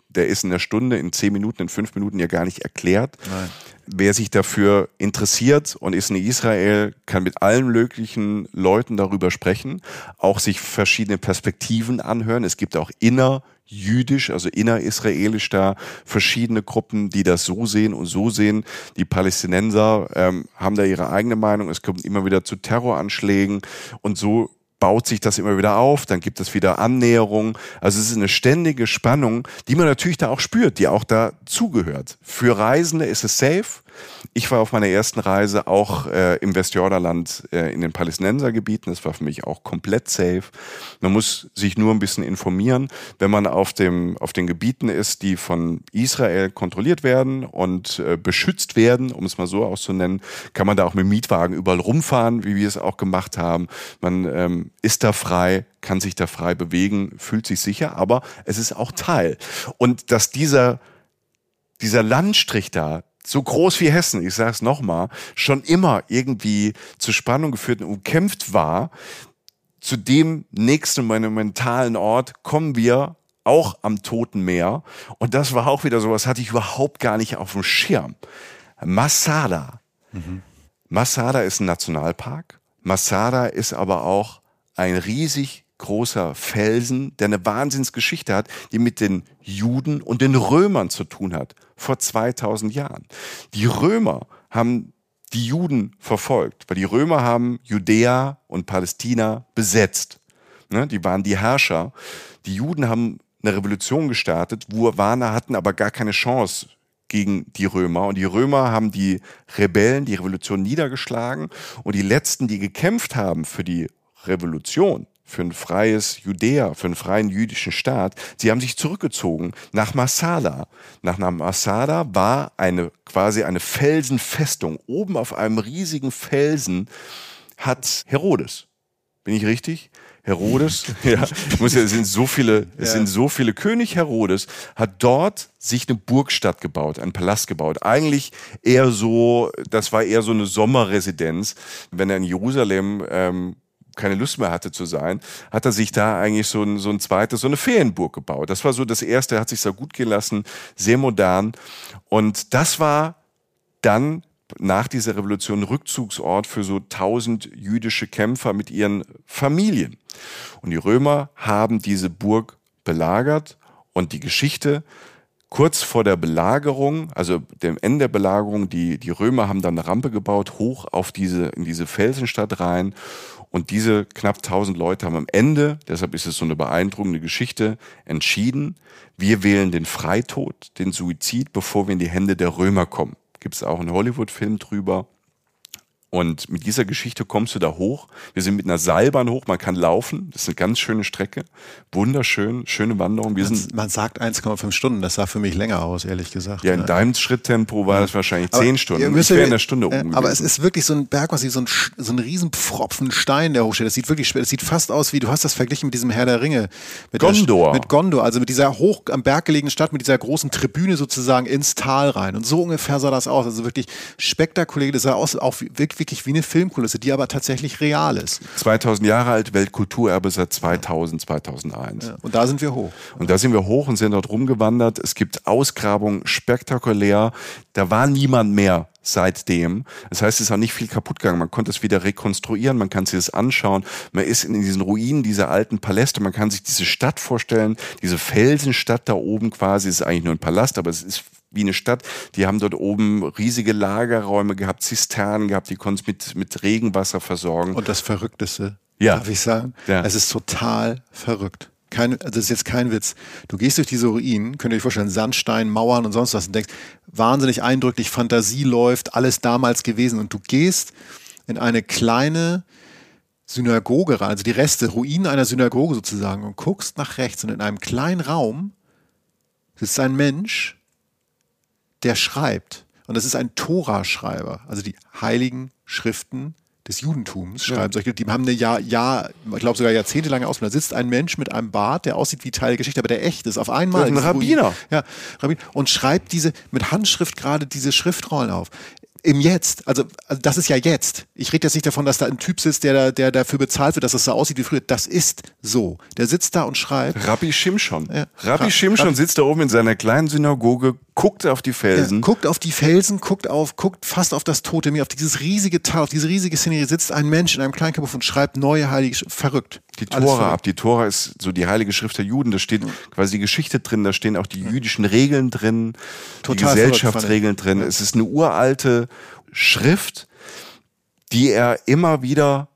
der ist in der Stunde, in zehn Minuten, in fünf Minuten ja gar nicht erklärt. Nein. Wer sich dafür interessiert und ist in Israel, kann mit allen möglichen Leuten darüber sprechen, auch sich verschiedene Perspektiven anhören. Es gibt auch inner jüdisch, also innerisraelisch da verschiedene Gruppen, die das so sehen und so sehen. Die Palästinenser ähm, haben da ihre eigene Meinung. Es kommt immer wieder zu Terroranschlägen und so baut sich das immer wieder auf, dann gibt es wieder Annäherung. Also es ist eine ständige Spannung, die man natürlich da auch spürt, die auch da zugehört. Für Reisende ist es safe, ich war auf meiner ersten Reise auch äh, im Westjordanland äh, in den Palästinensergebieten. Das war für mich auch komplett safe. Man muss sich nur ein bisschen informieren. Wenn man auf, dem, auf den Gebieten ist, die von Israel kontrolliert werden und äh, beschützt werden, um es mal so auszunennen, kann man da auch mit Mietwagen überall rumfahren, wie wir es auch gemacht haben. Man ähm, ist da frei, kann sich da frei bewegen, fühlt sich sicher, aber es ist auch Teil. Und dass dieser dieser Landstrich da so groß wie Hessen, ich sage es nochmal, schon immer irgendwie zur Spannung geführt und umkämpft war, zu dem nächsten monumentalen Ort kommen wir auch am Toten Meer. Und das war auch wieder sowas, hatte ich überhaupt gar nicht auf dem Schirm. Masada. Mhm. Masada ist ein Nationalpark. Masada ist aber auch ein riesig großer Felsen, der eine Wahnsinnsgeschichte hat, die mit den Juden und den Römern zu tun hat, vor 2000 Jahren. Die Römer haben die Juden verfolgt, weil die Römer haben Judäa und Palästina besetzt. Ne, die waren die Herrscher. Die Juden haben eine Revolution gestartet, Warner hatten aber gar keine Chance gegen die Römer. Und die Römer haben die Rebellen, die Revolution niedergeschlagen. Und die letzten, die gekämpft haben für die Revolution, für ein freies Judäa, für einen freien jüdischen Staat. Sie haben sich zurückgezogen nach Masada. Nach Masada war eine quasi eine Felsenfestung. Oben auf einem riesigen Felsen hat Herodes. Bin ich richtig? Herodes, ja, muss ja, es sind so viele, es ja. sind so viele. König Herodes hat dort sich eine Burgstadt gebaut, einen Palast gebaut. Eigentlich eher so, das war eher so eine Sommerresidenz. Wenn er in Jerusalem ähm, keine Lust mehr hatte zu sein, hat er sich da eigentlich so ein, so ein zweites, so eine Ferienburg gebaut. Das war so das erste, er hat sich da gut gehen lassen, sehr modern. Und das war dann nach dieser Revolution Rückzugsort für so tausend jüdische Kämpfer mit ihren Familien. Und die Römer haben diese Burg belagert und die Geschichte kurz vor der Belagerung, also dem Ende der Belagerung, die, die Römer haben dann eine Rampe gebaut, hoch auf diese, in diese Felsenstadt rein. Und diese knapp 1000 Leute haben am Ende, deshalb ist es so eine beeindruckende Geschichte, entschieden, wir wählen den Freitod, den Suizid, bevor wir in die Hände der Römer kommen gibt es auch einen Hollywood-Film drüber. Und mit dieser Geschichte kommst du da hoch. Wir sind mit einer Seilbahn hoch, man kann laufen. Das ist eine ganz schöne Strecke. Wunderschön, schöne Wanderung. Wir man, sind, man sagt 1,5 Stunden, das sah für mich länger aus, ehrlich gesagt. Ja, in ja. deinem Schritttempo war das wahrscheinlich aber 10 Stunden. Ich wäre in der Stunde äh, oben. Aber es ist wirklich so ein Berg, was so ein, so ein Riesenpfropfen Stein, der hochsteht. Das sieht wirklich, das sieht fast aus wie, du hast das verglichen mit diesem Herr der Ringe. Mit Gondor. Der, mit Gondor, also mit dieser hoch am Berg gelegenen Stadt, mit dieser großen Tribüne sozusagen ins Tal rein. Und so ungefähr sah das aus. Also wirklich spektakulär. Das sah aus, auch wirklich wie eine. Filmkulisse, die aber tatsächlich real ist. 2000 Jahre alt, Weltkulturerbe seit 2000, 2001. Ja, und da sind wir hoch. Und da sind wir hoch und sind dort rumgewandert. Es gibt Ausgrabungen, spektakulär. Da war niemand mehr seitdem. Das heißt, es ist auch nicht viel kaputt gegangen. Man konnte es wieder rekonstruieren, man kann sich das anschauen. Man ist in diesen Ruinen dieser alten Paläste, man kann sich diese Stadt vorstellen, diese Felsenstadt da oben quasi, es ist eigentlich nur ein Palast, aber es ist wie eine Stadt. Die haben dort oben riesige Lagerräume gehabt, Zisternen gehabt, die konnten es mit, mit Regenwasser versorgen. Und das Verrückteste, ja. darf ich sagen, ja. es ist total verrückt. Kein, das ist jetzt kein Witz. Du gehst durch diese Ruinen, könnt ihr euch vorstellen, Sandstein, Mauern und sonst was und denkst, wahnsinnig eindrücklich, Fantasie läuft, alles damals gewesen. Und du gehst in eine kleine Synagoge rein, also die Reste, Ruinen einer Synagoge sozusagen, und guckst nach rechts und in einem kleinen Raum sitzt ein Mensch, der schreibt. Und das ist ein Tora-Schreiber, also die heiligen Schriften des Judentums schreiben. Ja. die haben eine Jahr, Jahr, ich glaube sogar jahrzehntelange Ausbildung. Da sitzt ein Mensch mit einem Bart, der aussieht wie Teil der Geschichte, aber der echt ist, auf einmal. ein Rabbiner. Ja, Rabbiner. Und schreibt diese, mit Handschrift gerade diese Schriftrollen auf im Jetzt, also, also das ist ja jetzt. Ich rede jetzt nicht davon, dass da ein Typ sitzt, der, der dafür bezahlt wird, dass es so aussieht wie früher. Das ist so. Der sitzt da und schreibt. Rabbi Shimshon. Ja. Rabbi Ra Shimshon Rabbi sitzt da oben in seiner kleinen Synagoge, guckt auf die Felsen. Ja, guckt auf die Felsen, guckt auf, guckt fast auf das Tote Meer, auf dieses riesige Tal, auf diese riesige Szenerie sitzt ein Mensch in einem Kleinkörper und schreibt neue heilige, verrückt. Die Tora ab. Die Tora ist so die heilige Schrift der Juden. Da steht mhm. quasi die Geschichte drin, da stehen auch die jüdischen Regeln drin, Total die Gesellschaftsregeln drin. Es ist eine uralte Schrift, die er immer wieder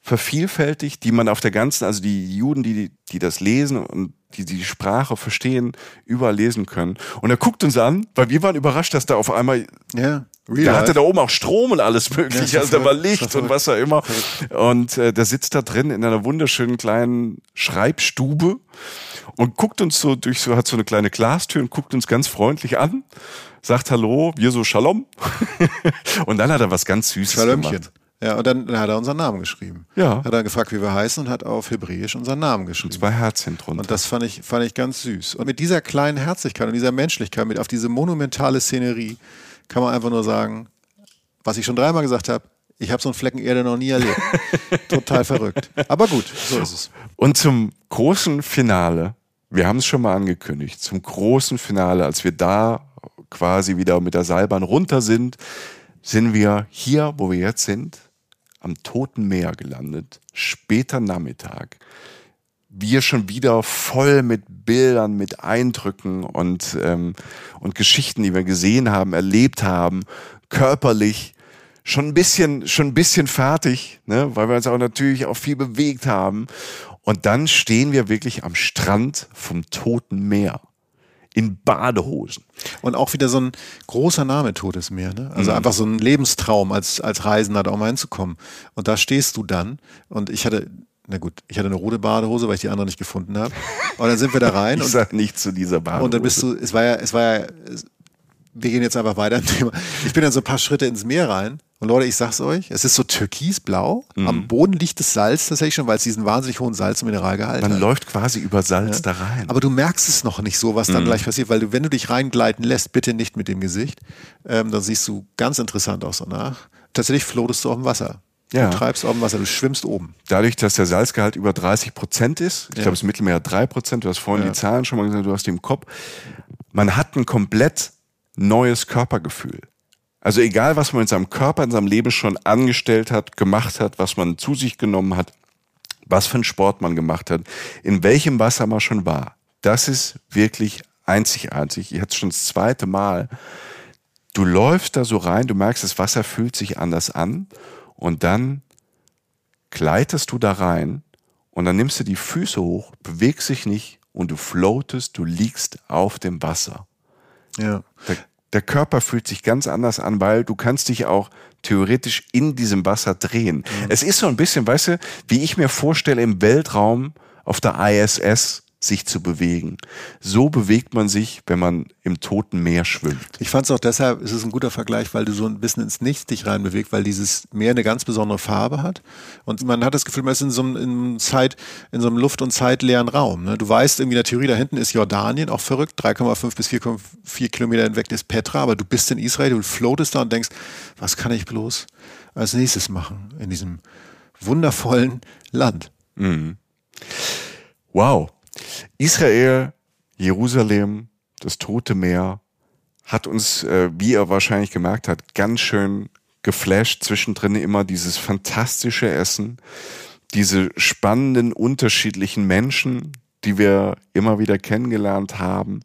vervielfältigt, die man auf der ganzen, also die Juden, die, die das lesen und die die Sprache verstehen, überall lesen können. Und er guckt uns an, weil wir waren überrascht, dass da auf einmal, ja, der hatte da oben auch Strom und alles mögliche, ja, also da war Licht und was auch immer. Und äh, der sitzt da drin in einer wunderschönen kleinen Schreibstube und guckt uns so durch so, hat so eine kleine Glastür und guckt uns ganz freundlich an sagt Hallo, wir so Shalom. und dann hat er was ganz Süßes Schalömchen. gemacht. Ja, und dann hat er unseren Namen geschrieben. Ja. Hat er gefragt, wie wir heißen und hat auf Hebräisch unseren Namen geschrieben. Und zwei Herzchen drunter. Und das fand ich, fand ich ganz süß. Und mit dieser kleinen Herzlichkeit und dieser Menschlichkeit, mit auf diese monumentale Szenerie, kann man einfach nur sagen, was ich schon dreimal gesagt habe, ich habe so einen Flecken Erde noch nie erlebt. Total verrückt. Aber gut, so ist es. Und zum großen Finale, wir haben es schon mal angekündigt, zum großen Finale, als wir da quasi wieder mit der Seilbahn runter sind, sind wir hier, wo wir jetzt sind, am Toten Meer gelandet, später Nachmittag. Wir schon wieder voll mit Bildern, mit Eindrücken und, ähm, und Geschichten, die wir gesehen haben, erlebt haben, körperlich schon ein bisschen, schon ein bisschen fertig, ne, weil wir uns auch natürlich auch viel bewegt haben. Und dann stehen wir wirklich am Strand vom Toten Meer in Badehosen. Und auch wieder so ein großer Name Todesmeer. Ne? Also mhm. einfach so ein Lebenstraum als, als Reisender da auch mal hinzukommen. Und da stehst du dann. Und ich hatte na gut, ich hatte eine rote Badehose, weil ich die andere nicht gefunden habe. Und dann sind wir da rein. ich und, sag nicht zu dieser Badehose. Und dann bist du, es war ja, es war ja, wir gehen jetzt einfach weiter im Thema. Ich bin dann so ein paar Schritte ins Meer rein. Und Leute, ich sag's euch, es ist so türkisblau. Mhm. Am Boden liegt das Salz tatsächlich schon, weil es diesen wahnsinnig hohen Salz- und Mineralgehalt Man hat. Man läuft quasi über Salz ja. da rein. Aber du merkst es noch nicht so, was dann mhm. gleich passiert, weil du, wenn du dich reingleiten lässt, bitte nicht mit dem Gesicht, ähm, dann siehst du ganz interessant aus danach. Tatsächlich floatest du auf dem Wasser. Ja. Du treibst dem Wasser, du schwimmst oben. Dadurch, dass der Salzgehalt über 30 Prozent ist, ich ja. glaube, es ist Mittelmeer 3 Prozent, du hast vorhin ja. die Zahlen schon mal gesagt, du hast die im Kopf. Man hat ein komplett neues Körpergefühl. Also egal, was man in seinem Körper, in seinem Leben schon angestellt hat, gemacht hat, was man zu sich genommen hat, was für einen Sport man gemacht hat, in welchem Wasser man schon war, das ist wirklich einzigartig. Ich hatte es schon das zweite Mal. Du läufst da so rein, du merkst, das Wasser fühlt sich anders an und dann gleitest du da rein und dann nimmst du die Füße hoch, bewegst dich nicht und du floatest, du liegst auf dem Wasser. Ja. Der, der, Körper fühlt sich ganz anders an, weil du kannst dich auch theoretisch in diesem Wasser drehen. Mhm. Es ist so ein bisschen, weißt du, wie ich mir vorstelle im Weltraum auf der ISS, sich zu bewegen. So bewegt man sich, wenn man im toten Meer schwimmt. Ich fand es auch deshalb, es ist ein guter Vergleich, weil du so ein bisschen ins Nichts dich reinbewegt, weil dieses Meer eine ganz besondere Farbe hat. Und man hat das Gefühl, man ist in so einem, in Zeit, in so einem luft- und zeitleeren Raum. Ne? Du weißt irgendwie in der Theorie, da hinten ist Jordanien, auch verrückt, 3,5 bis 4,4 Kilometer hinweg ist Petra, aber du bist in Israel, du floatest da und denkst, was kann ich bloß als nächstes machen in diesem wundervollen Land? Mhm. Wow. Israel, Jerusalem, das Tote Meer hat uns, äh, wie er wahrscheinlich gemerkt hat, ganz schön geflasht. Zwischendrin immer dieses fantastische Essen, diese spannenden, unterschiedlichen Menschen, die wir immer wieder kennengelernt haben.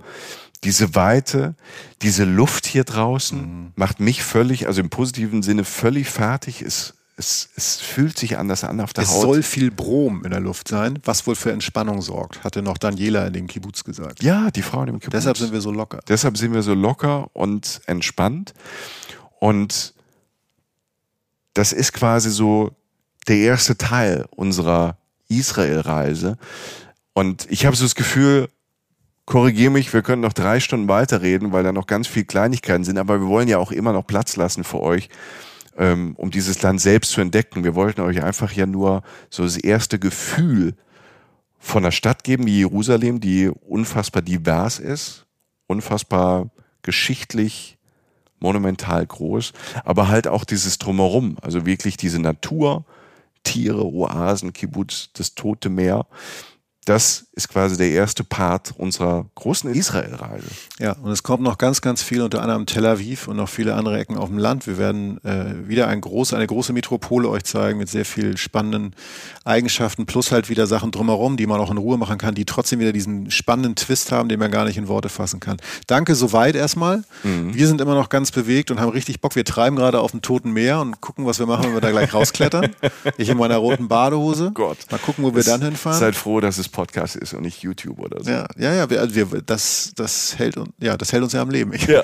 Diese Weite, diese Luft hier draußen mhm. macht mich völlig, also im positiven Sinne völlig fertig. Ist es, es fühlt sich anders an auf der es Haut. Es soll viel Brom in der Luft sein, was wohl für Entspannung sorgt, hatte noch Daniela in dem Kibbutz gesagt. Ja, die Frau in dem Kibbutz. Deshalb sind wir so locker. Deshalb sind wir so locker und entspannt. Und das ist quasi so der erste Teil unserer Israel-Reise. Und ich habe so das Gefühl, korrigiere mich, wir können noch drei Stunden weiterreden, weil da noch ganz viele Kleinigkeiten sind, aber wir wollen ja auch immer noch Platz lassen für euch, ähm, um dieses Land selbst zu entdecken. Wir wollten euch einfach ja nur so das erste Gefühl von einer Stadt geben wie Jerusalem, die unfassbar divers ist, unfassbar geschichtlich, monumental groß, aber halt auch dieses Drumherum, also wirklich diese Natur, Tiere, Oasen, Kibbutz, das Tote Meer das ist quasi der erste Part unserer großen Israel-Reise. Ja, und es kommt noch ganz, ganz viel, unter anderem Tel Aviv und noch viele andere Ecken auf dem Land. Wir werden äh, wieder ein groß, eine große Metropole euch zeigen mit sehr viel spannenden Eigenschaften, plus halt wieder Sachen drumherum, die man auch in Ruhe machen kann, die trotzdem wieder diesen spannenden Twist haben, den man gar nicht in Worte fassen kann. Danke soweit erstmal. Mhm. Wir sind immer noch ganz bewegt und haben richtig Bock. Wir treiben gerade auf dem Toten Meer und gucken, was wir machen, wenn wir da gleich rausklettern. ich in meiner roten Badehose. Gott. Mal gucken, wo wir das, dann hinfahren. Seid froh, dass es Podcast ist und nicht YouTube oder so. Ja, ja, ja wir, also wir, das, das, hält, uns, ja, das hält uns ja am Leben. Ja.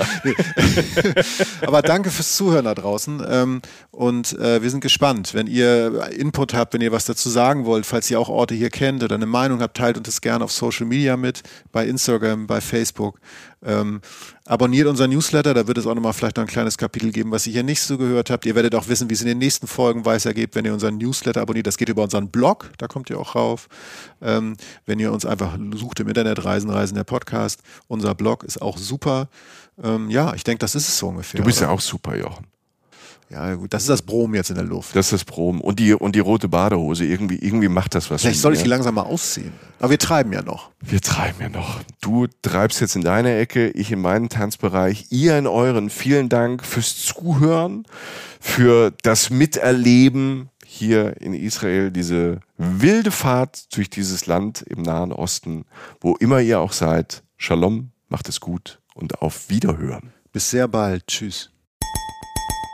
Aber danke fürs Zuhören da draußen. Ähm, und äh, wir sind gespannt. Wenn ihr Input habt, wenn ihr was dazu sagen wollt, falls ihr auch Orte hier kennt oder eine Meinung habt, teilt uns das gerne auf Social Media mit, bei Instagram, bei Facebook. Ähm, abonniert unseren Newsletter, da wird es auch nochmal vielleicht noch ein kleines Kapitel geben, was ihr hier nicht so gehört habt. Ihr werdet auch wissen, wie es in den nächsten Folgen weitergeht, wenn ihr unseren Newsletter abonniert. Das geht über unseren Blog, da kommt ihr auch rauf. Ähm, wenn ihr uns einfach sucht im Internet, Reisen, Reisen, der Podcast. Unser Blog ist auch super. Ähm, ja, ich denke, das ist es so ungefähr. Du bist oder? ja auch super, Jochen. Ja, gut, das ist das Brom jetzt in der Luft. Das ist das Brom. Und die, und die rote Badehose, irgendwie, irgendwie macht das was. Vielleicht soll ich die langsam mal ausziehen. Aber wir treiben ja noch. Wir treiben ja noch. Du treibst jetzt in deine Ecke, ich in meinen Tanzbereich, ihr in euren. Vielen Dank fürs Zuhören, für das Miterleben hier in Israel, diese wilde Fahrt durch dieses Land im Nahen Osten, wo immer ihr auch seid. Shalom, macht es gut und auf Wiederhören. Bis sehr bald. Tschüss.